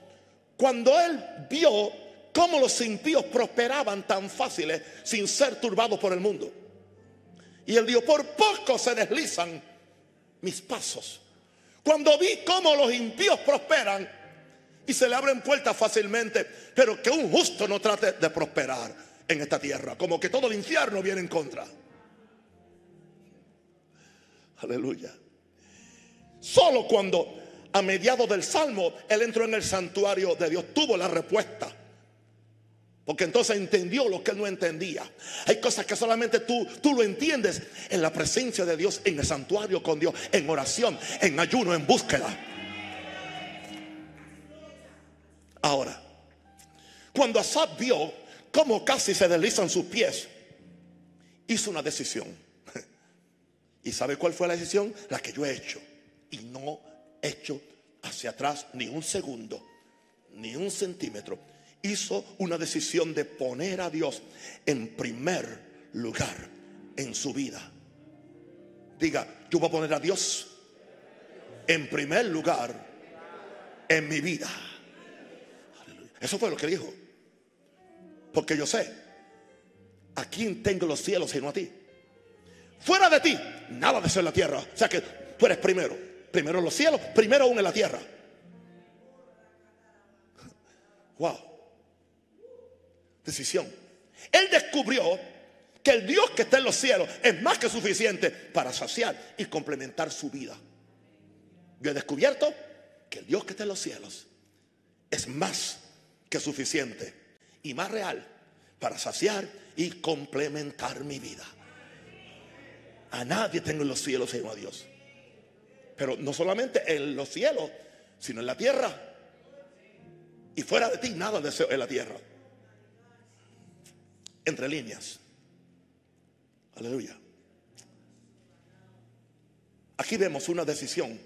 cuando él vio cómo los impíos prosperaban tan fáciles sin ser turbados por el mundo. Y él dijo, por poco se deslizan mis pasos. Cuando vi cómo los impíos prosperan y se le abren puertas fácilmente, pero que un justo no trate de prosperar en esta tierra, como que todo el infierno viene en contra. Aleluya. Solo cuando a mediados del Salmo él entró en el santuario de Dios, tuvo la respuesta. Porque entonces entendió lo que él no entendía. Hay cosas que solamente tú, tú lo entiendes en la presencia de Dios, en el santuario con Dios, en oración, en ayuno, en búsqueda. Ahora, cuando Asad vio cómo casi se deslizan sus pies, hizo una decisión. ¿Y sabe cuál fue la decisión? La que yo he hecho. Y no he hecho hacia atrás ni un segundo, ni un centímetro hizo una decisión de poner a Dios en primer lugar en su vida. Diga, yo voy a poner a Dios en primer lugar en mi vida. Eso fue lo que dijo. Porque yo sé a quién tengo los cielos sino a ti. Fuera de ti, nada de ser la tierra. O sea que tú eres primero. Primero los cielos, primero aún en la tierra. Wow decisión. Él descubrió que el Dios que está en los cielos es más que suficiente para saciar y complementar su vida. Yo he descubierto que el Dios que está en los cielos es más que suficiente y más real para saciar y complementar mi vida. A nadie tengo en los cielos sino a Dios. Pero no solamente en los cielos, sino en la tierra. Y fuera de ti nada deseo en la tierra entre líneas. Aleluya. Aquí vemos una decisión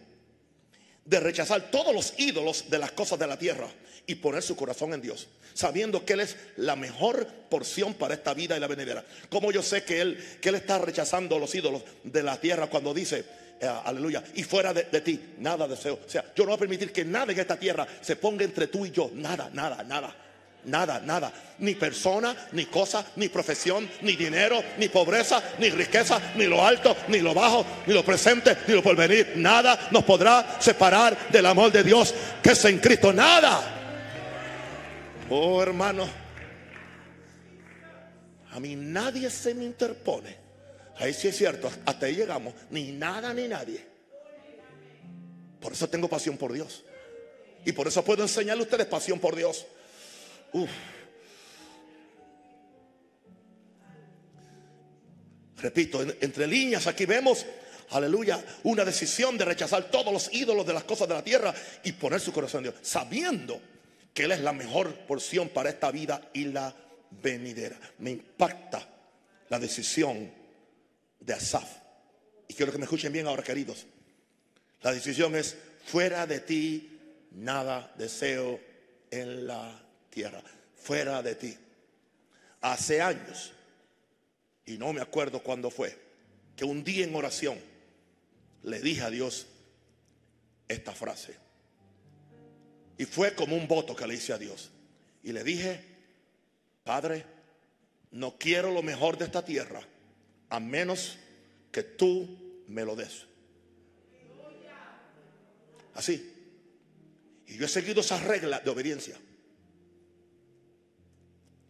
de rechazar todos los ídolos de las cosas de la tierra y poner su corazón en Dios, sabiendo que Él es la mejor porción para esta vida y la venidera. Como yo sé que Él, que Él está rechazando los ídolos de la tierra cuando dice, eh, aleluya, y fuera de, ti, nada deseo. O sea, yo no voy a permitir que nada en esta tierra se ponga entre tú y yo, nada, nada, nada. Nada, nada. Ni persona, ni cosa, ni profesión, ni dinero, ni pobreza, ni riqueza, ni lo alto, ni lo bajo, ni lo presente, ni lo porvenir. Nada nos podrá separar del amor de Dios que es en Cristo. Nada. Oh hermano. A mí nadie se me interpone. Ahí sí es cierto. Hasta ahí llegamos. Ni nada ni nadie. Por eso tengo pasión por Dios. Y por eso puedo enseñarle a ustedes pasión por Dios. Repito, entre líneas aquí vemos, aleluya, una decisión de rechazar todos los ídolos de las cosas de la tierra y poner su corazón en Dios, sabiendo que Él es la mejor porción para esta vida y la venidera. Me impacta la decisión de Asaf. Y quiero que me escuchen bien ahora, queridos. La decisión es, fuera de ti, nada deseo en la tierra, fuera de ti. Hace años, y no me acuerdo cuándo fue, que un día en oración le dije a Dios esta frase. Y fue como un voto que le hice a Dios. Y le dije, Padre, no quiero lo mejor de esta tierra, a menos que tú me lo des. Así. Y yo he seguido esas reglas de obediencia.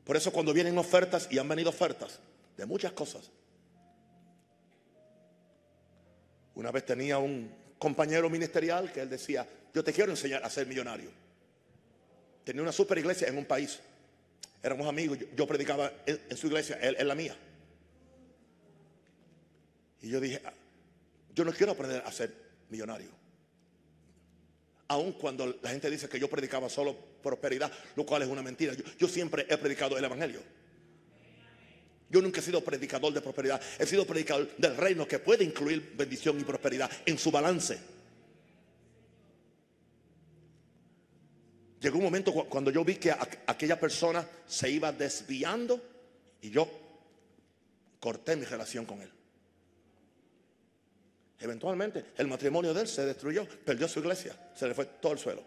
Por eso cuando vienen ofertas, y han venido ofertas de muchas cosas. Una vez tenía un compañero ministerial que él decía, yo te quiero enseñar a ser millonario. Tenía una super iglesia en un país. Éramos amigos, yo, predicaba en, su iglesia, él en la mía. Y yo dije, ah, yo no quiero aprender a ser millonario. Aun cuando la gente dice que yo predicaba solo prosperidad, lo cual es una mentira. Yo, siempre he predicado el Evangelio. Yo nunca he sido predicador de prosperidad. He sido predicador del reino que puede incluir bendición y prosperidad en su balance. Llegó un momento cuando yo vi que aquella persona se iba desviando y yo corté mi relación con él. Eventualmente el matrimonio de él se destruyó, perdió su iglesia, se le fue todo el suelo.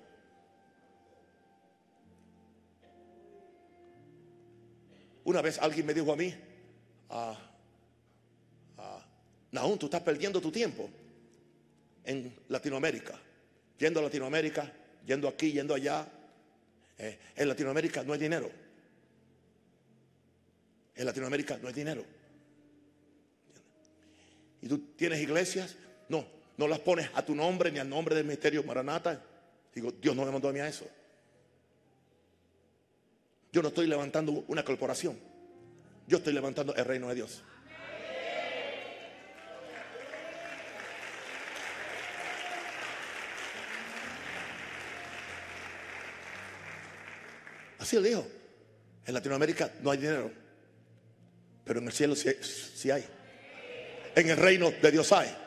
Una vez alguien me dijo a mí, ah, ah, tú estás perdiendo tu tiempo. en Latinoamérica, yendo a Latinoamérica, yendo aquí, yendo allá. Eh, en Latinoamérica no hay dinero. En Latinoamérica no hay dinero. Y tú tienes iglesias, no, no las pones a tu nombre ni al nombre del ministerio Maranata. Digo, Dios no me mandó a mí a eso. Yo no estoy levantando una corporación. Yo estoy levantando el reino de Dios. Así le dijo. En Latinoamérica no hay dinero. Pero en el cielo sí, hay. En el reino de Dios hay.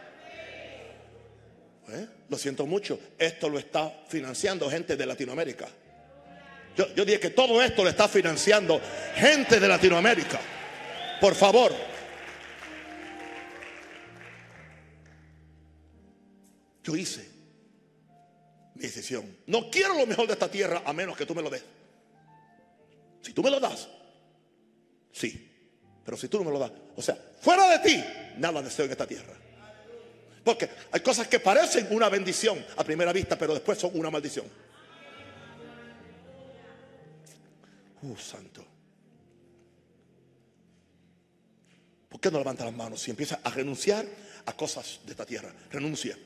¿Eh? Lo siento mucho. Esto lo está financiando gente de Latinoamérica. Yo, yo dije que todo esto lo está financiando gente de Latinoamérica. Por favor. Yo hice mi decisión. No quiero lo mejor de esta tierra a menos que tú me lo des. Si tú me lo das, sí. Pero si tú no me lo das, o sea, fuera de ti, nada deseo en esta tierra. Porque hay cosas que parecen una bendición a primera vista, pero después son una maldición. Uh, santo. ¿Por qué no levanta las manos si empieza a renunciar a cosas de esta tierra? Renuncia.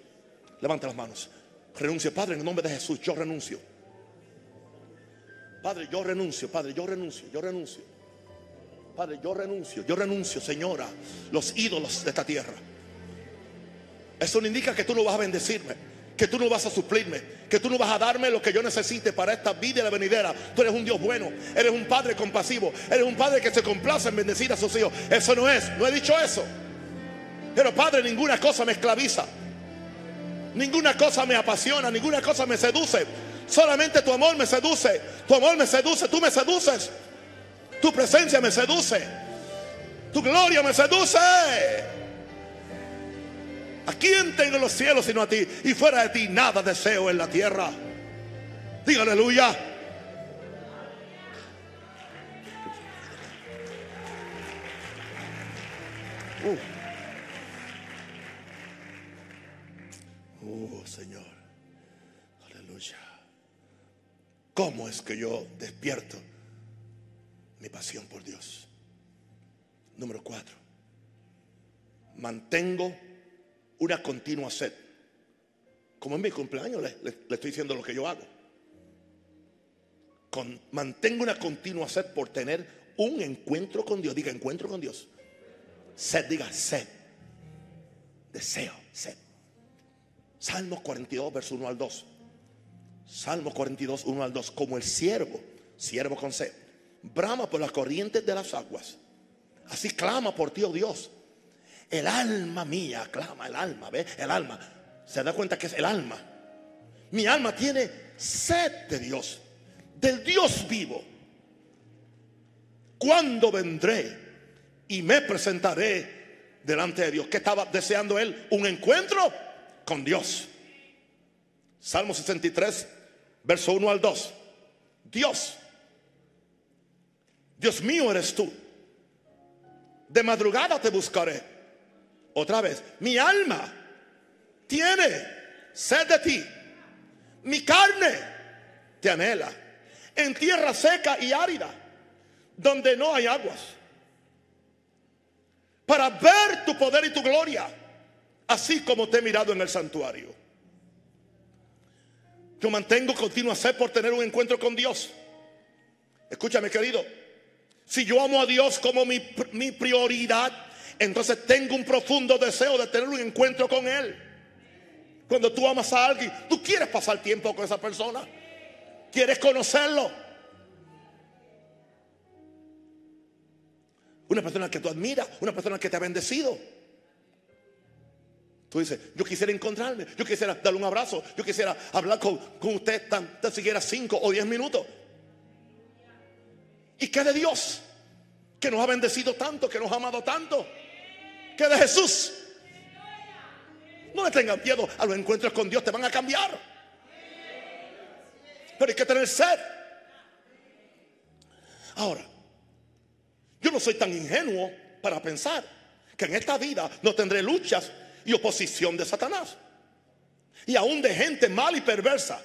Levanta las manos. Renuncia, Padre, en el nombre de Jesús, yo renuncio. Padre, yo renuncio, Padre, yo renuncio, yo renuncio. Padre, yo renuncio, yo renuncio, Señora, los ídolos de esta tierra. Eso no indica que tú no vas a bendecirme, que tú no vas a suplirme, que tú no vas a darme lo que yo necesite para esta vida y la venidera. Tú eres un Dios bueno, eres un Padre compasivo, eres un Padre que se complace en bendecir a sus hijos. Eso no es, no he dicho eso. Pero Padre, ninguna cosa me esclaviza. Ninguna cosa me apasiona, ninguna cosa me seduce. Solamente tu amor me seduce. Tu amor me seduce, tú me seduces. Tu presencia me seduce. Tu gloria me seduce. ¿A quién tengo los cielos sino a ti? Y fuera de ti nada deseo en la tierra. Diga aleluya. Uh. Señor. Aleluya. ¿Cómo es que yo despierto mi pasión por Dios? Número cuatro. Mantengo una continua sed. Como en mi cumpleaños le, estoy diciendo lo que yo hago. Con, mantengo una continua sed por tener un encuentro con Dios. Diga encuentro con Dios. Sed, diga sed. Deseo, sed. Salmo 42, verso 1 al 2. Salmo 42, 1 al 2. Como el siervo, siervo con sed, brama por las corrientes de las aguas. Así clama por ti, oh Dios. El alma mía clama, el alma, ¿ve? El alma. Se da cuenta que es el alma. Mi alma tiene sed de Dios, del Dios vivo. ¿Cuándo vendré y me presentaré delante de Dios? ¿Qué estaba deseando él? ¿Un encuentro? con Dios. Salmo 63, verso 1 al 2. Dios, Dios mío eres tú. De madrugada te buscaré. Otra vez, mi alma tiene sed de ti. Mi carne te anhela. En tierra seca y árida, donde no hay aguas. Para ver tu poder y tu gloria así como te he mirado en el santuario. Yo mantengo continua sed por tener un encuentro con Dios. Escúchame, querido. Si yo amo a Dios como mi, mi prioridad, entonces tengo un profundo deseo de tener un encuentro con Él. Cuando tú amas a alguien, tú quieres pasar tiempo con esa persona. Quieres conocerlo. Una persona que tú admiras, una persona que te ha bendecido. Tú dices, yo quisiera encontrarme, yo quisiera darle un abrazo, yo quisiera hablar con, usted tan, siquiera cinco o diez minutos. ¿Y qué de Dios? Que nos ha bendecido tanto, que nos ha amado tanto. ¿Qué de Jesús? No le tengan miedo a los encuentros con Dios, te van a cambiar. Pero hay que tener sed. Ahora, yo no soy tan ingenuo para pensar que en esta vida no tendré luchas y oposición de Satanás. y aún de gente mala y perversa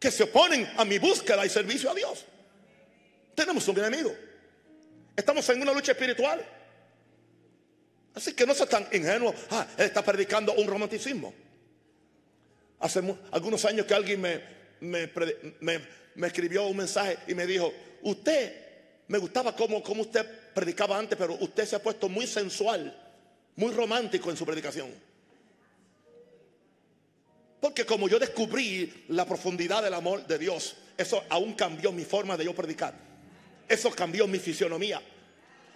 que se oponen a mi búsqueda y servicio a Dios. Tenemos un enemigo. Estamos en una lucha espiritual. Así que no seas tan ingenuo. Ah, él está predicando un romanticismo. Hace algunos años que alguien me, me, escribió un mensaje y me dijo, usted, me gustaba como, como usted predicaba antes, pero usted se ha puesto muy sensual, muy romántico en su predicación. Porque como yo descubrí la profundidad del amor de Dios, eso aún cambió mi forma de yo predicar. Eso cambió mi fisionomía.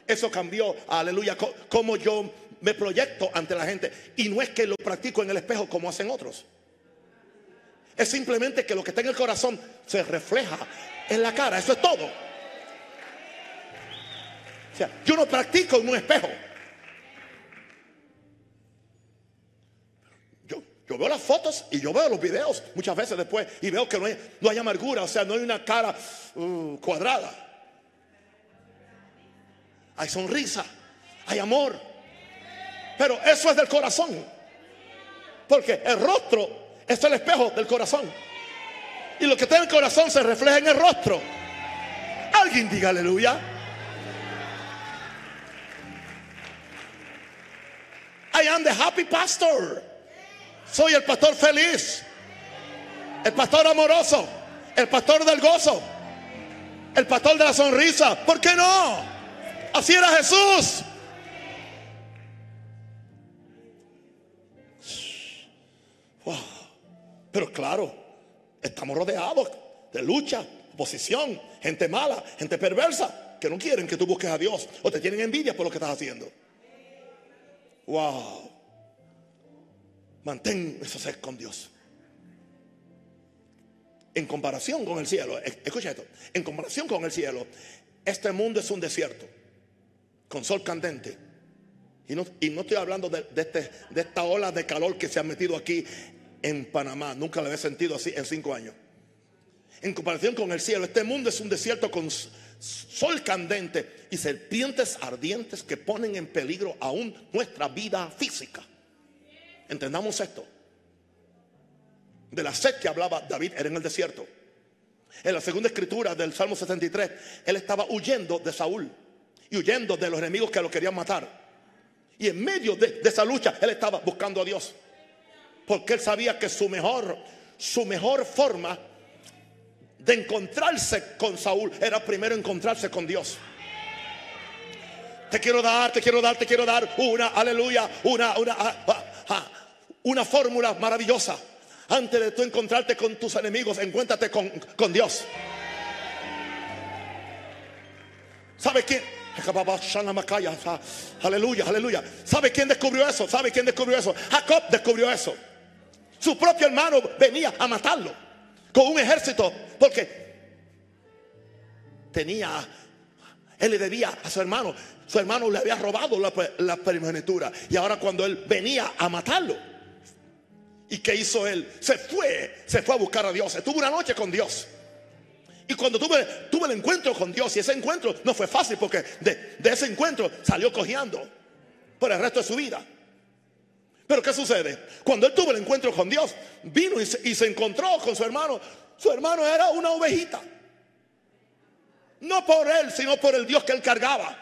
Eso cambió, aleluya, cómo yo me proyecto ante la gente. Y no es que lo practico en el espejo como hacen otros. Es simplemente que lo que está en el corazón se refleja en la cara. Eso es todo. O sea, yo no practico en un espejo. Yo, yo veo las fotos y yo veo los videos muchas veces después y veo que no hay, no hay amargura, o sea, no hay una cara uh, cuadrada. Hay sonrisa, hay amor. Pero eso es del corazón. Porque el rostro es el espejo del corazón. Y lo que está en el corazón se refleja en el rostro. Alguien diga aleluya. I am the happy pastor. Soy el pastor feliz. El pastor amoroso. El pastor del gozo. El pastor de la sonrisa. ¿Por qué no? Así era Jesús. Wow. Pero claro, estamos rodeados de lucha, oposición, gente mala, gente perversa, que no quieren que tú busques a Dios o te tienen envidia por lo que estás haciendo. Wow. Mantén ese ser con Dios. En comparación con el cielo, escucha esto, en comparación con el cielo, este mundo es un desierto, con sol candente. Y no, y no estoy hablando de, este, de esta ola de calor que se ha metido aquí en Panamá. Nunca lo había sentido así en cinco años. En comparación con el cielo, este mundo es un desierto con sol candente y serpientes ardientes que ponen en peligro aún nuestra vida física. Entendamos esto. De la sed que hablaba David era en el desierto. En la segunda escritura del Salmo 73, él estaba huyendo de Saúl y huyendo de los enemigos que lo querían matar. Y en medio de, esa lucha, él estaba buscando a Dios. Porque él sabía que su mejor, su mejor forma de encontrarse con Saúl era primero encontrarse con Dios. Te quiero dar, te quiero dar, te quiero dar una, aleluya, una, una, ah, ah, ah, fórmula maravillosa. Antes de tú encontrarte con tus enemigos, encuéntrate con, con Dios. ¿Sabe quién? Aleluya, aleluya. ¿Sabe quién descubrió eso? ¿Sabe quién descubrió eso? Jacob descubrió eso. Su propio hermano venía a matarlo con un ejército porque tenía, él le debía a su hermano, su hermano le había robado la, primogenitura y ahora cuando él venía a matarlo, ¿y qué hizo él? Se fue, se fue a buscar a Dios, estuvo una noche con Dios. Y cuando tuve, tuve el encuentro con Dios, y ese encuentro no fue fácil porque de, de ese encuentro salió cojeando por el resto de su vida. Pero ¿qué sucede? Cuando él tuvo el encuentro con Dios, vino y se, encontró con su hermano. Su hermano era una ovejita. No por él, sino por el Dios que él cargaba.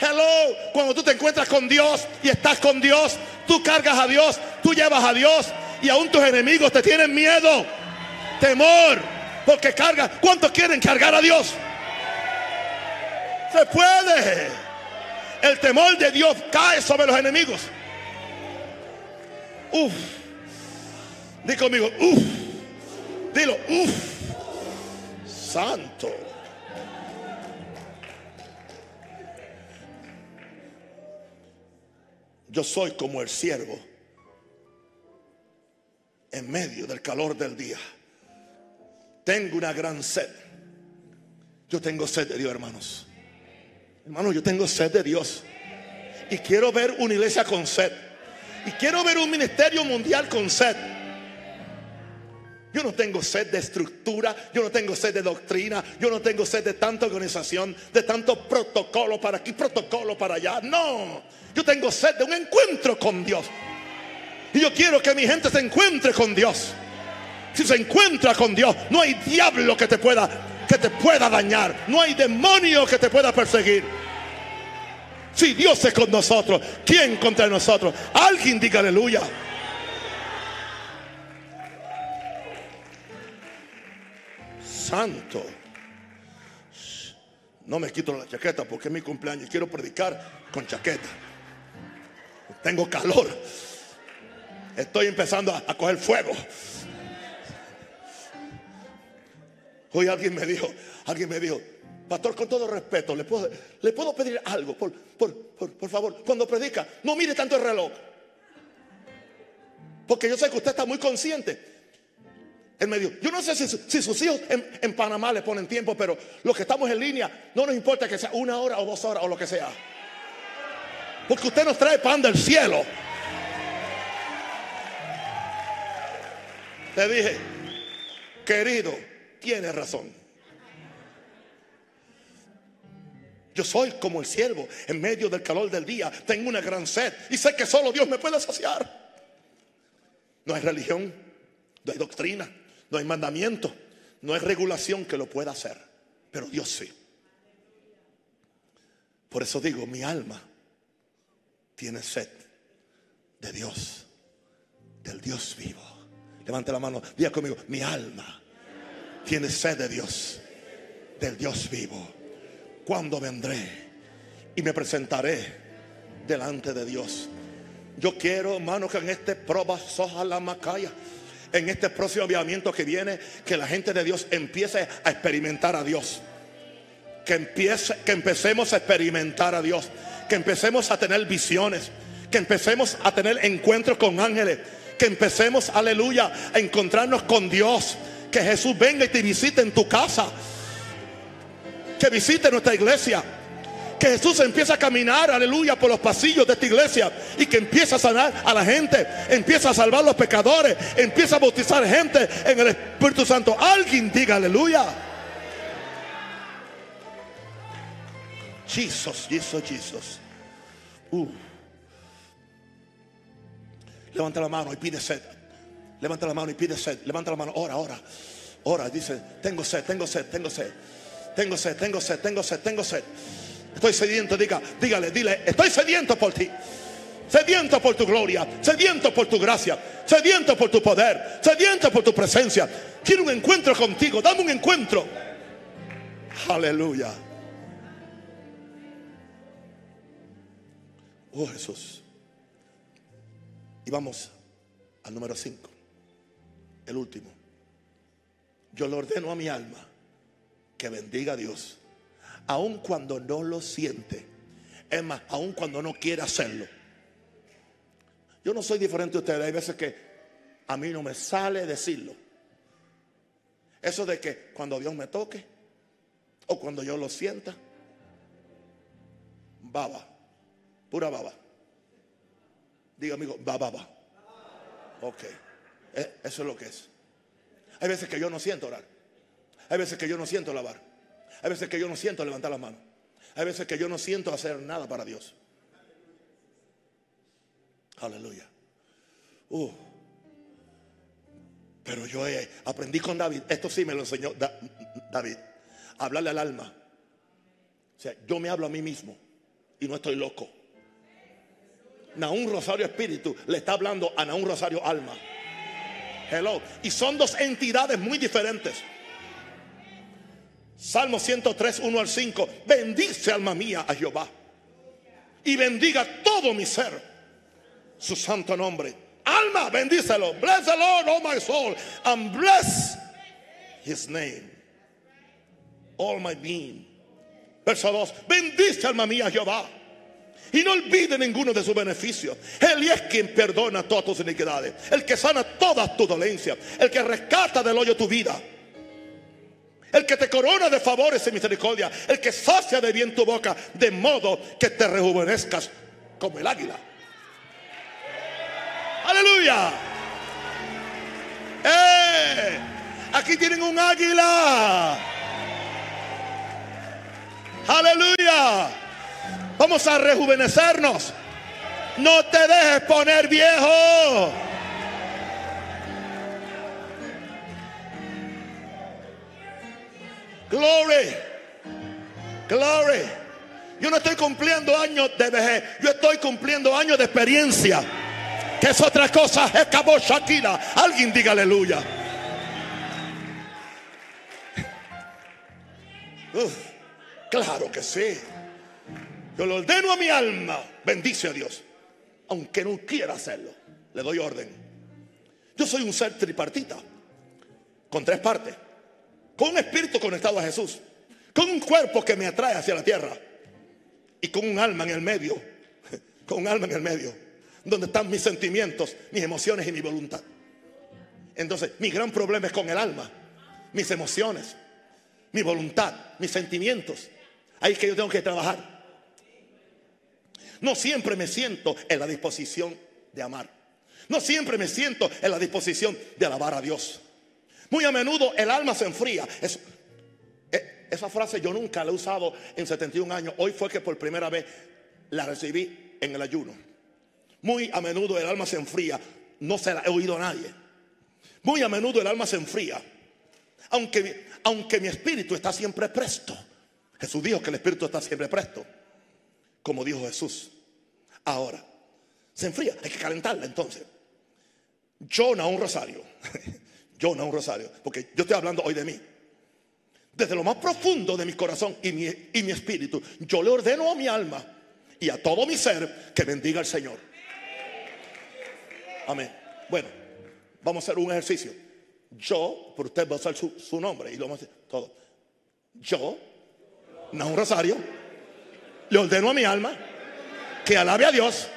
Hello, cuando tú te encuentras con Dios y estás con Dios, tú cargas a Dios, tú llevas a Dios y aún tus enemigos te tienen miedo, temor, porque cargas. ¿Cuántos quieren cargar a Dios? Se puede. El temor de Dios cae sobre los enemigos. Uf. Dí conmigo, uf. Dilo, uf. Santo. Yo soy como el siervo en medio del calor del día. Tengo una gran sed. Yo tengo sed de Dios, hermanos. Hermanos, yo tengo sed de Dios. Y quiero ver una iglesia con sed. Y quiero ver un ministerio mundial con sed. Yo no tengo sed de estructura, yo no tengo sed de doctrina, yo no tengo sed de tanta organización, de tanto protocolo para aquí, protocolo para allá. No, yo tengo sed de un encuentro con Dios. Y yo quiero que mi gente se encuentre con Dios. Si se encuentra con Dios, no hay diablo que te pueda que te pueda dañar, no hay demonio que te pueda perseguir. Si Dios es con nosotros, ¿quién contra nosotros? Alguien diga aleluya. Santo. No me quito la chaqueta porque es mi cumpleaños. Quiero predicar con chaqueta. Tengo calor. Estoy empezando a, coger fuego. Hoy alguien me dijo, alguien me dijo, pastor, con todo respeto, ¿le puedo, le puedo pedir algo? Por, por, favor, cuando predica, no mire tanto el reloj. Porque yo sé que usted está muy consciente. Él me dijo, yo no sé si, sus hijos en, en, Panamá le ponen tiempo, pero los que estamos en línea, no nos importa que sea una hora o dos horas o lo que sea. Porque usted nos trae pan del cielo. Le dije, querido, tiene razón. Yo soy como el siervo en medio del calor del día. Tengo una gran sed y sé que solo Dios me puede saciar. No hay religión, no hay doctrina, no hay mandamiento, no hay regulación que lo pueda hacer. Pero Dios sí. Por eso digo, mi alma tiene sed de Dios, del Dios vivo. Levante la mano, diga conmigo, mi alma tiene sed de Dios, del Dios vivo. Cuando vendré y me presentaré delante de Dios. Yo quiero, hermano, que en este proba soja la macaya, en este próximo avivamiento que viene, que la gente de Dios empiece a experimentar a Dios. Que empiece, que empecemos a experimentar a Dios. Que empecemos a tener visiones. Que empecemos a tener encuentros con ángeles que empecemos, aleluya, a encontrarnos con Dios. Que Jesús venga y te visite en tu casa. Que visite nuestra iglesia. Que Jesús empiece a caminar, aleluya, por los pasillos de esta iglesia. Y que empiece a sanar a la gente. Empieza a salvar a los pecadores. Empieza a bautizar gente en el Espíritu Santo. Alguien diga aleluya. Jesus, Jesus, Jesus. Uh. Levanta la mano y pide sed. Levanta la mano y pide sed. Levanta la mano, ora, ora. Ora, dice, tengo sed, tengo sed, tengo sed. Tengo sed, tengo sed, tengo sed, tengo sed. Estoy sediento, diga, dígale, dile, estoy sediento por ti. Sediento por tu gloria, sediento por tu gracia, sediento por tu poder, sediento por tu presencia. Quiero un encuentro contigo, dame un encuentro. Aleluya. Oh Jesús. Y vamos al número 5, el último. Yo le ordeno a mi alma que bendiga a Dios, aun cuando no lo siente. Es más, aun cuando no quiere hacerlo. Yo no soy diferente a ustedes. Hay veces que a mí no me sale decirlo. Eso de que cuando Dios me toque o cuando yo lo sienta, baba, pura baba. Diga amigo, va, va. Ok. Eh, eso es lo que es. Hay veces que yo no siento orar. Hay veces que yo no siento lavar. Hay veces que yo no siento levantar las manos. Hay veces que yo no siento hacer nada para Dios. Aleluya. Uh. Pero yo aprendí con David. Esto sí me lo enseñó David. Hablarle al alma. O sea, yo me hablo a mí mismo y no estoy loco. Naún Rosario Espíritu le está hablando a Naún Rosario Alma. Hello. Y son dos entidades muy diferentes. Salmo 103, 1 al 5. Bendice alma mía a Jehová. Y bendiga todo mi ser. Su santo nombre. Alma, bendícelo. Bless the Lord, oh my soul. And bless his name. All my being. Verso 2. Bendice alma mía a Jehová y no olvide ninguno de sus beneficios. Él es quien perdona todas tus iniquidades. El que sana todas tus dolencias. El que rescata del hoyo tu vida. El que te corona de favores y misericordia. El que sacia de bien tu boca. De modo que te rejuvenezcas como el águila. Aleluya. ¡Eh! Aquí tienen un águila. Aleluya. Vamos a rejuvenecernos. No te dejes poner viejo. Glory. Glory. Yo no estoy cumpliendo años de vejez. Yo estoy cumpliendo años de experiencia. Que es otra cosa. Es cabo Shakira. Alguien diga aleluya. Claro que sí. Yo lo ordeno a mi alma. Bendice a Dios. Aunque no quiera hacerlo. Le doy orden. Yo soy un ser tripartita. Con tres partes. Con un espíritu conectado a Jesús. Con un cuerpo que me atrae hacia la tierra. Y con un alma en el medio. Con un alma en el medio. Donde están mis sentimientos, mis emociones y mi voluntad. Entonces, mi gran problema es con el alma. Mis emociones, mi voluntad, mis sentimientos. Ahí es que yo tengo que trabajar. No siempre me siento en la disposición de amar. No siempre me siento en la disposición de alabar a Dios. Muy a menudo el alma se enfría. Eh, esa frase yo nunca la he usado en 71 años. Hoy fue que por primera vez la recibí en el ayuno. Muy a menudo el alma se enfría. No se la he oído a nadie. Muy a menudo el alma se enfría. Aunque, aunque mi espíritu está siempre presto. Jesús dijo que el espíritu está siempre presto. Como dijo Jesús. Ahora, se enfría. Hay que calentarla entonces. Yo no un rosario. Yo no un rosario. Porque yo estoy hablando hoy de mí. Desde lo más profundo de mi corazón y mi, y mi espíritu, yo le ordeno a mi alma y a todo mi ser que bendiga al Señor. Amén. Bueno, vamos a hacer un ejercicio. Yo, por usted va a usar su, su nombre y lo vamos a hacer todo. Yo, no un rosario, le ordeno a mi alma que alabe a Dios,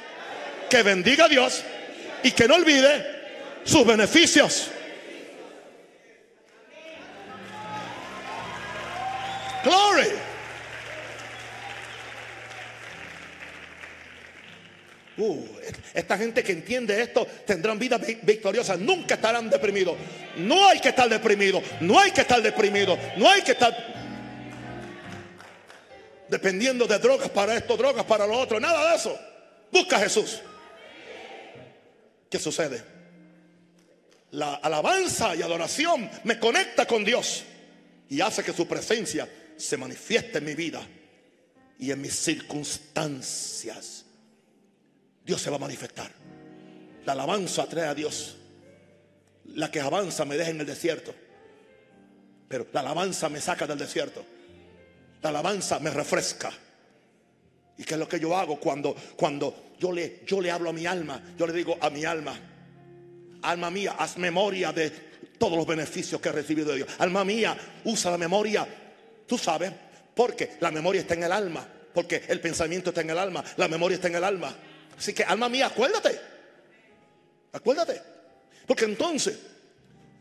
que bendiga a Dios y que no olvide sus beneficios. Glory. Uh, esta gente que entiende esto tendrán vida victoriosa. Nunca estarán deprimidos. No hay que estar deprimido. No hay que estar deprimido. No hay que estar dependiendo de drogas para esto, drogas para lo otro. Nada de eso. Busca a Jesús. ¿Qué sucede? La alabanza y adoración me conecta con Dios y hace que su presencia se manifieste en mi vida y en mis circunstancias. Dios se va a manifestar. La alabanza atrae a Dios. La que avanza me deja en el desierto. Pero la alabanza me saca del desierto. La alabanza me refresca. ¿Y qué es lo que yo hago cuando, cuando yo, le, yo le hablo a mi alma? Yo le digo a mi alma, alma mía, haz memoria de todos los beneficios que he recibido de Dios. Alma mía, usa la memoria. Tú sabes, porque la memoria está en el alma. Porque el pensamiento está en el alma. La memoria está en el alma. Así que, alma mía, acuérdate. Acuérdate. Porque entonces,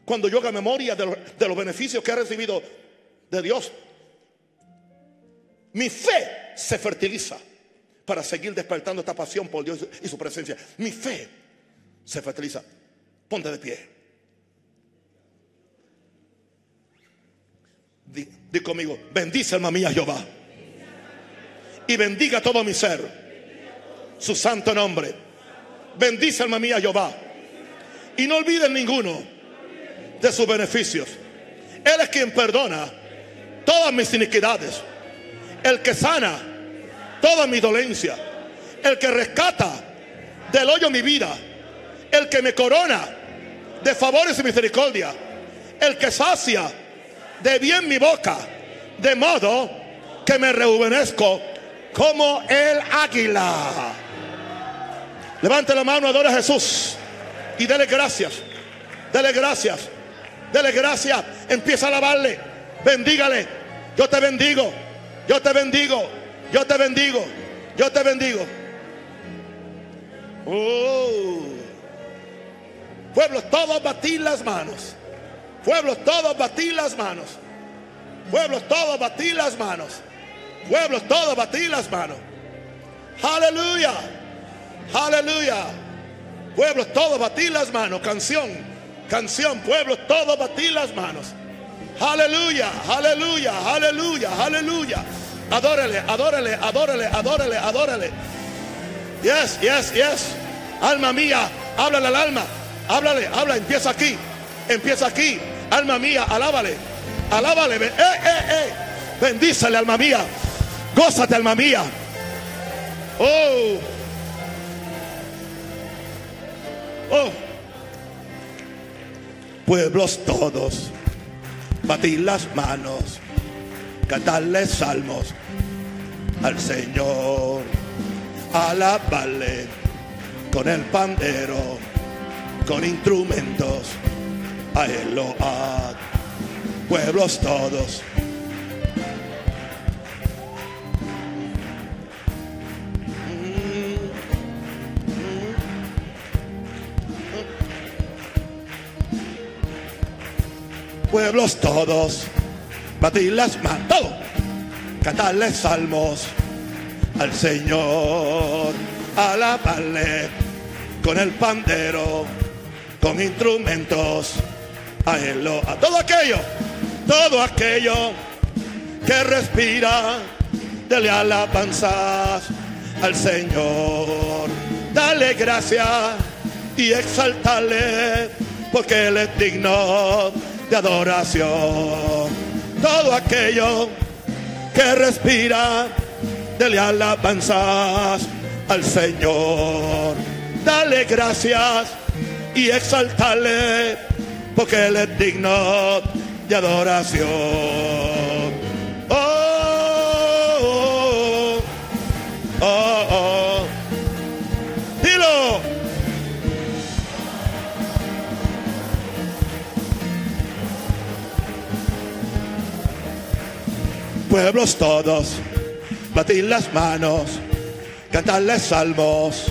cuando yo haga memoria de los, beneficios que he recibido de Dios, mi fe se fertiliza para seguir despertando esta pasión por Dios y su presencia. Mi fe se fertiliza. Ponte de pie. Di, conmigo, bendice alma mía Jehová. Y bendiga todo mi ser su santo nombre. Bendice alma mía Jehová. Y no olviden ninguno de sus beneficios. Él es quien perdona todas mis iniquidades. El que sana toda mi dolencia. El que rescata del hoyo mi vida. El que me corona de favores y misericordia. El que sacia de bien mi boca. De modo que me rejuvenezco como el águila. Levante la mano, adora a Jesús y dele gracias. Dele gracias. Dele gracias. Empieza a alabarle. Bendígale. Yo te bendigo. Yo te bendigo. Yo te bendigo. Yo te bendigo. Oh. Pueblos, todos batir las manos. Pueblos, todos batir las manos. Pueblos, todos batir las manos. Pueblos, todos batir las manos. Aleluya. Aleluya. Pueblos, todos batir las manos. Canción. Canción, pueblo, todo batir las manos. Aleluya, aleluya, aleluya, aleluya. Adórele, adórele, adórele, adórele, adórele. Yes, yes, yes. Alma mía, háblale al alma. Háblale, habla, empieza aquí. Empieza aquí. Alma mía, alábale. Alábale. Eh, eh, eh. Bendícele, alma mía. Gózate, alma mía. Oh. Oh. Pueblos todos, batir las manos, cantarle salmos al Señor, alabarle con el pandero, con instrumentos, a Eload. Pueblos todos, pueblos todos, batir las manos, todo, cantarle salmos al Señor, alabarle con el pandero, con instrumentos, a él lo, a todo aquello, todo aquello que respira, dale alabanzas al Señor, dale gracias y exaltarle, porque Él es digno de adoración. Todo aquello que respira, dele alabanzas al Señor. Dale gracias y exaltarle, porque Él es digno de adoración. Oh, oh, oh, oh. Pueblos todos, batir las manos, cantarle salmos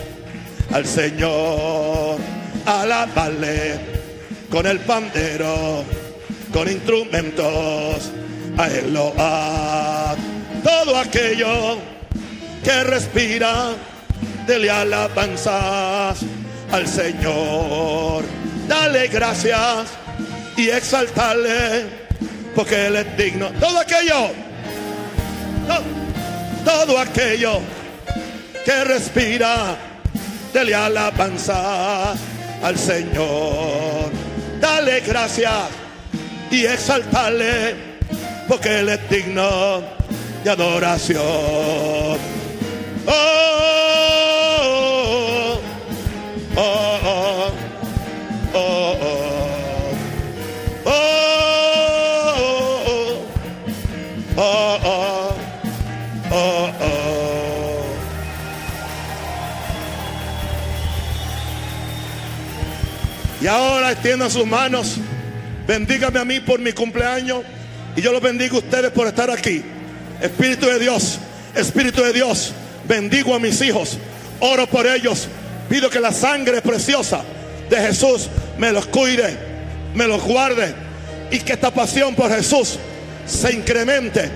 al Señor, alabarle con el pandero, con instrumentos, a él lo ha. Todo aquello que respira, dele alabanzas al Señor, dale gracias y exaltarle, porque Él es digno. Todo aquello todo, aquello que respira, dele alabanza al Señor. Dale gracias y exaltale, porque Él es digno de adoración. Oh, Y ahora extiendan sus manos. Bendígame a mí por mi cumpleaños. Y yo los bendigo a ustedes por estar aquí. Espíritu de Dios, Espíritu de Dios, bendigo a mis hijos. Oro por ellos. Pido que la sangre preciosa de Jesús me los cuide, me los guarde. Y que esta pasión por Jesús se incremente,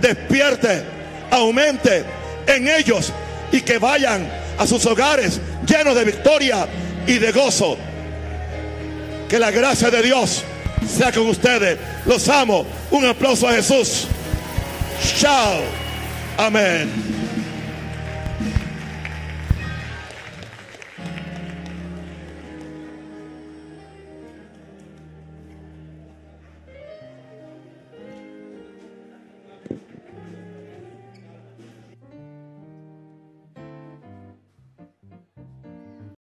despierte aumente en ellos y que vayan a sus hogares llenos de victoria y de gozo. Que la gracia de Dios sea con ustedes. Los amo. Un aplauso a Jesús. Chao. Amén.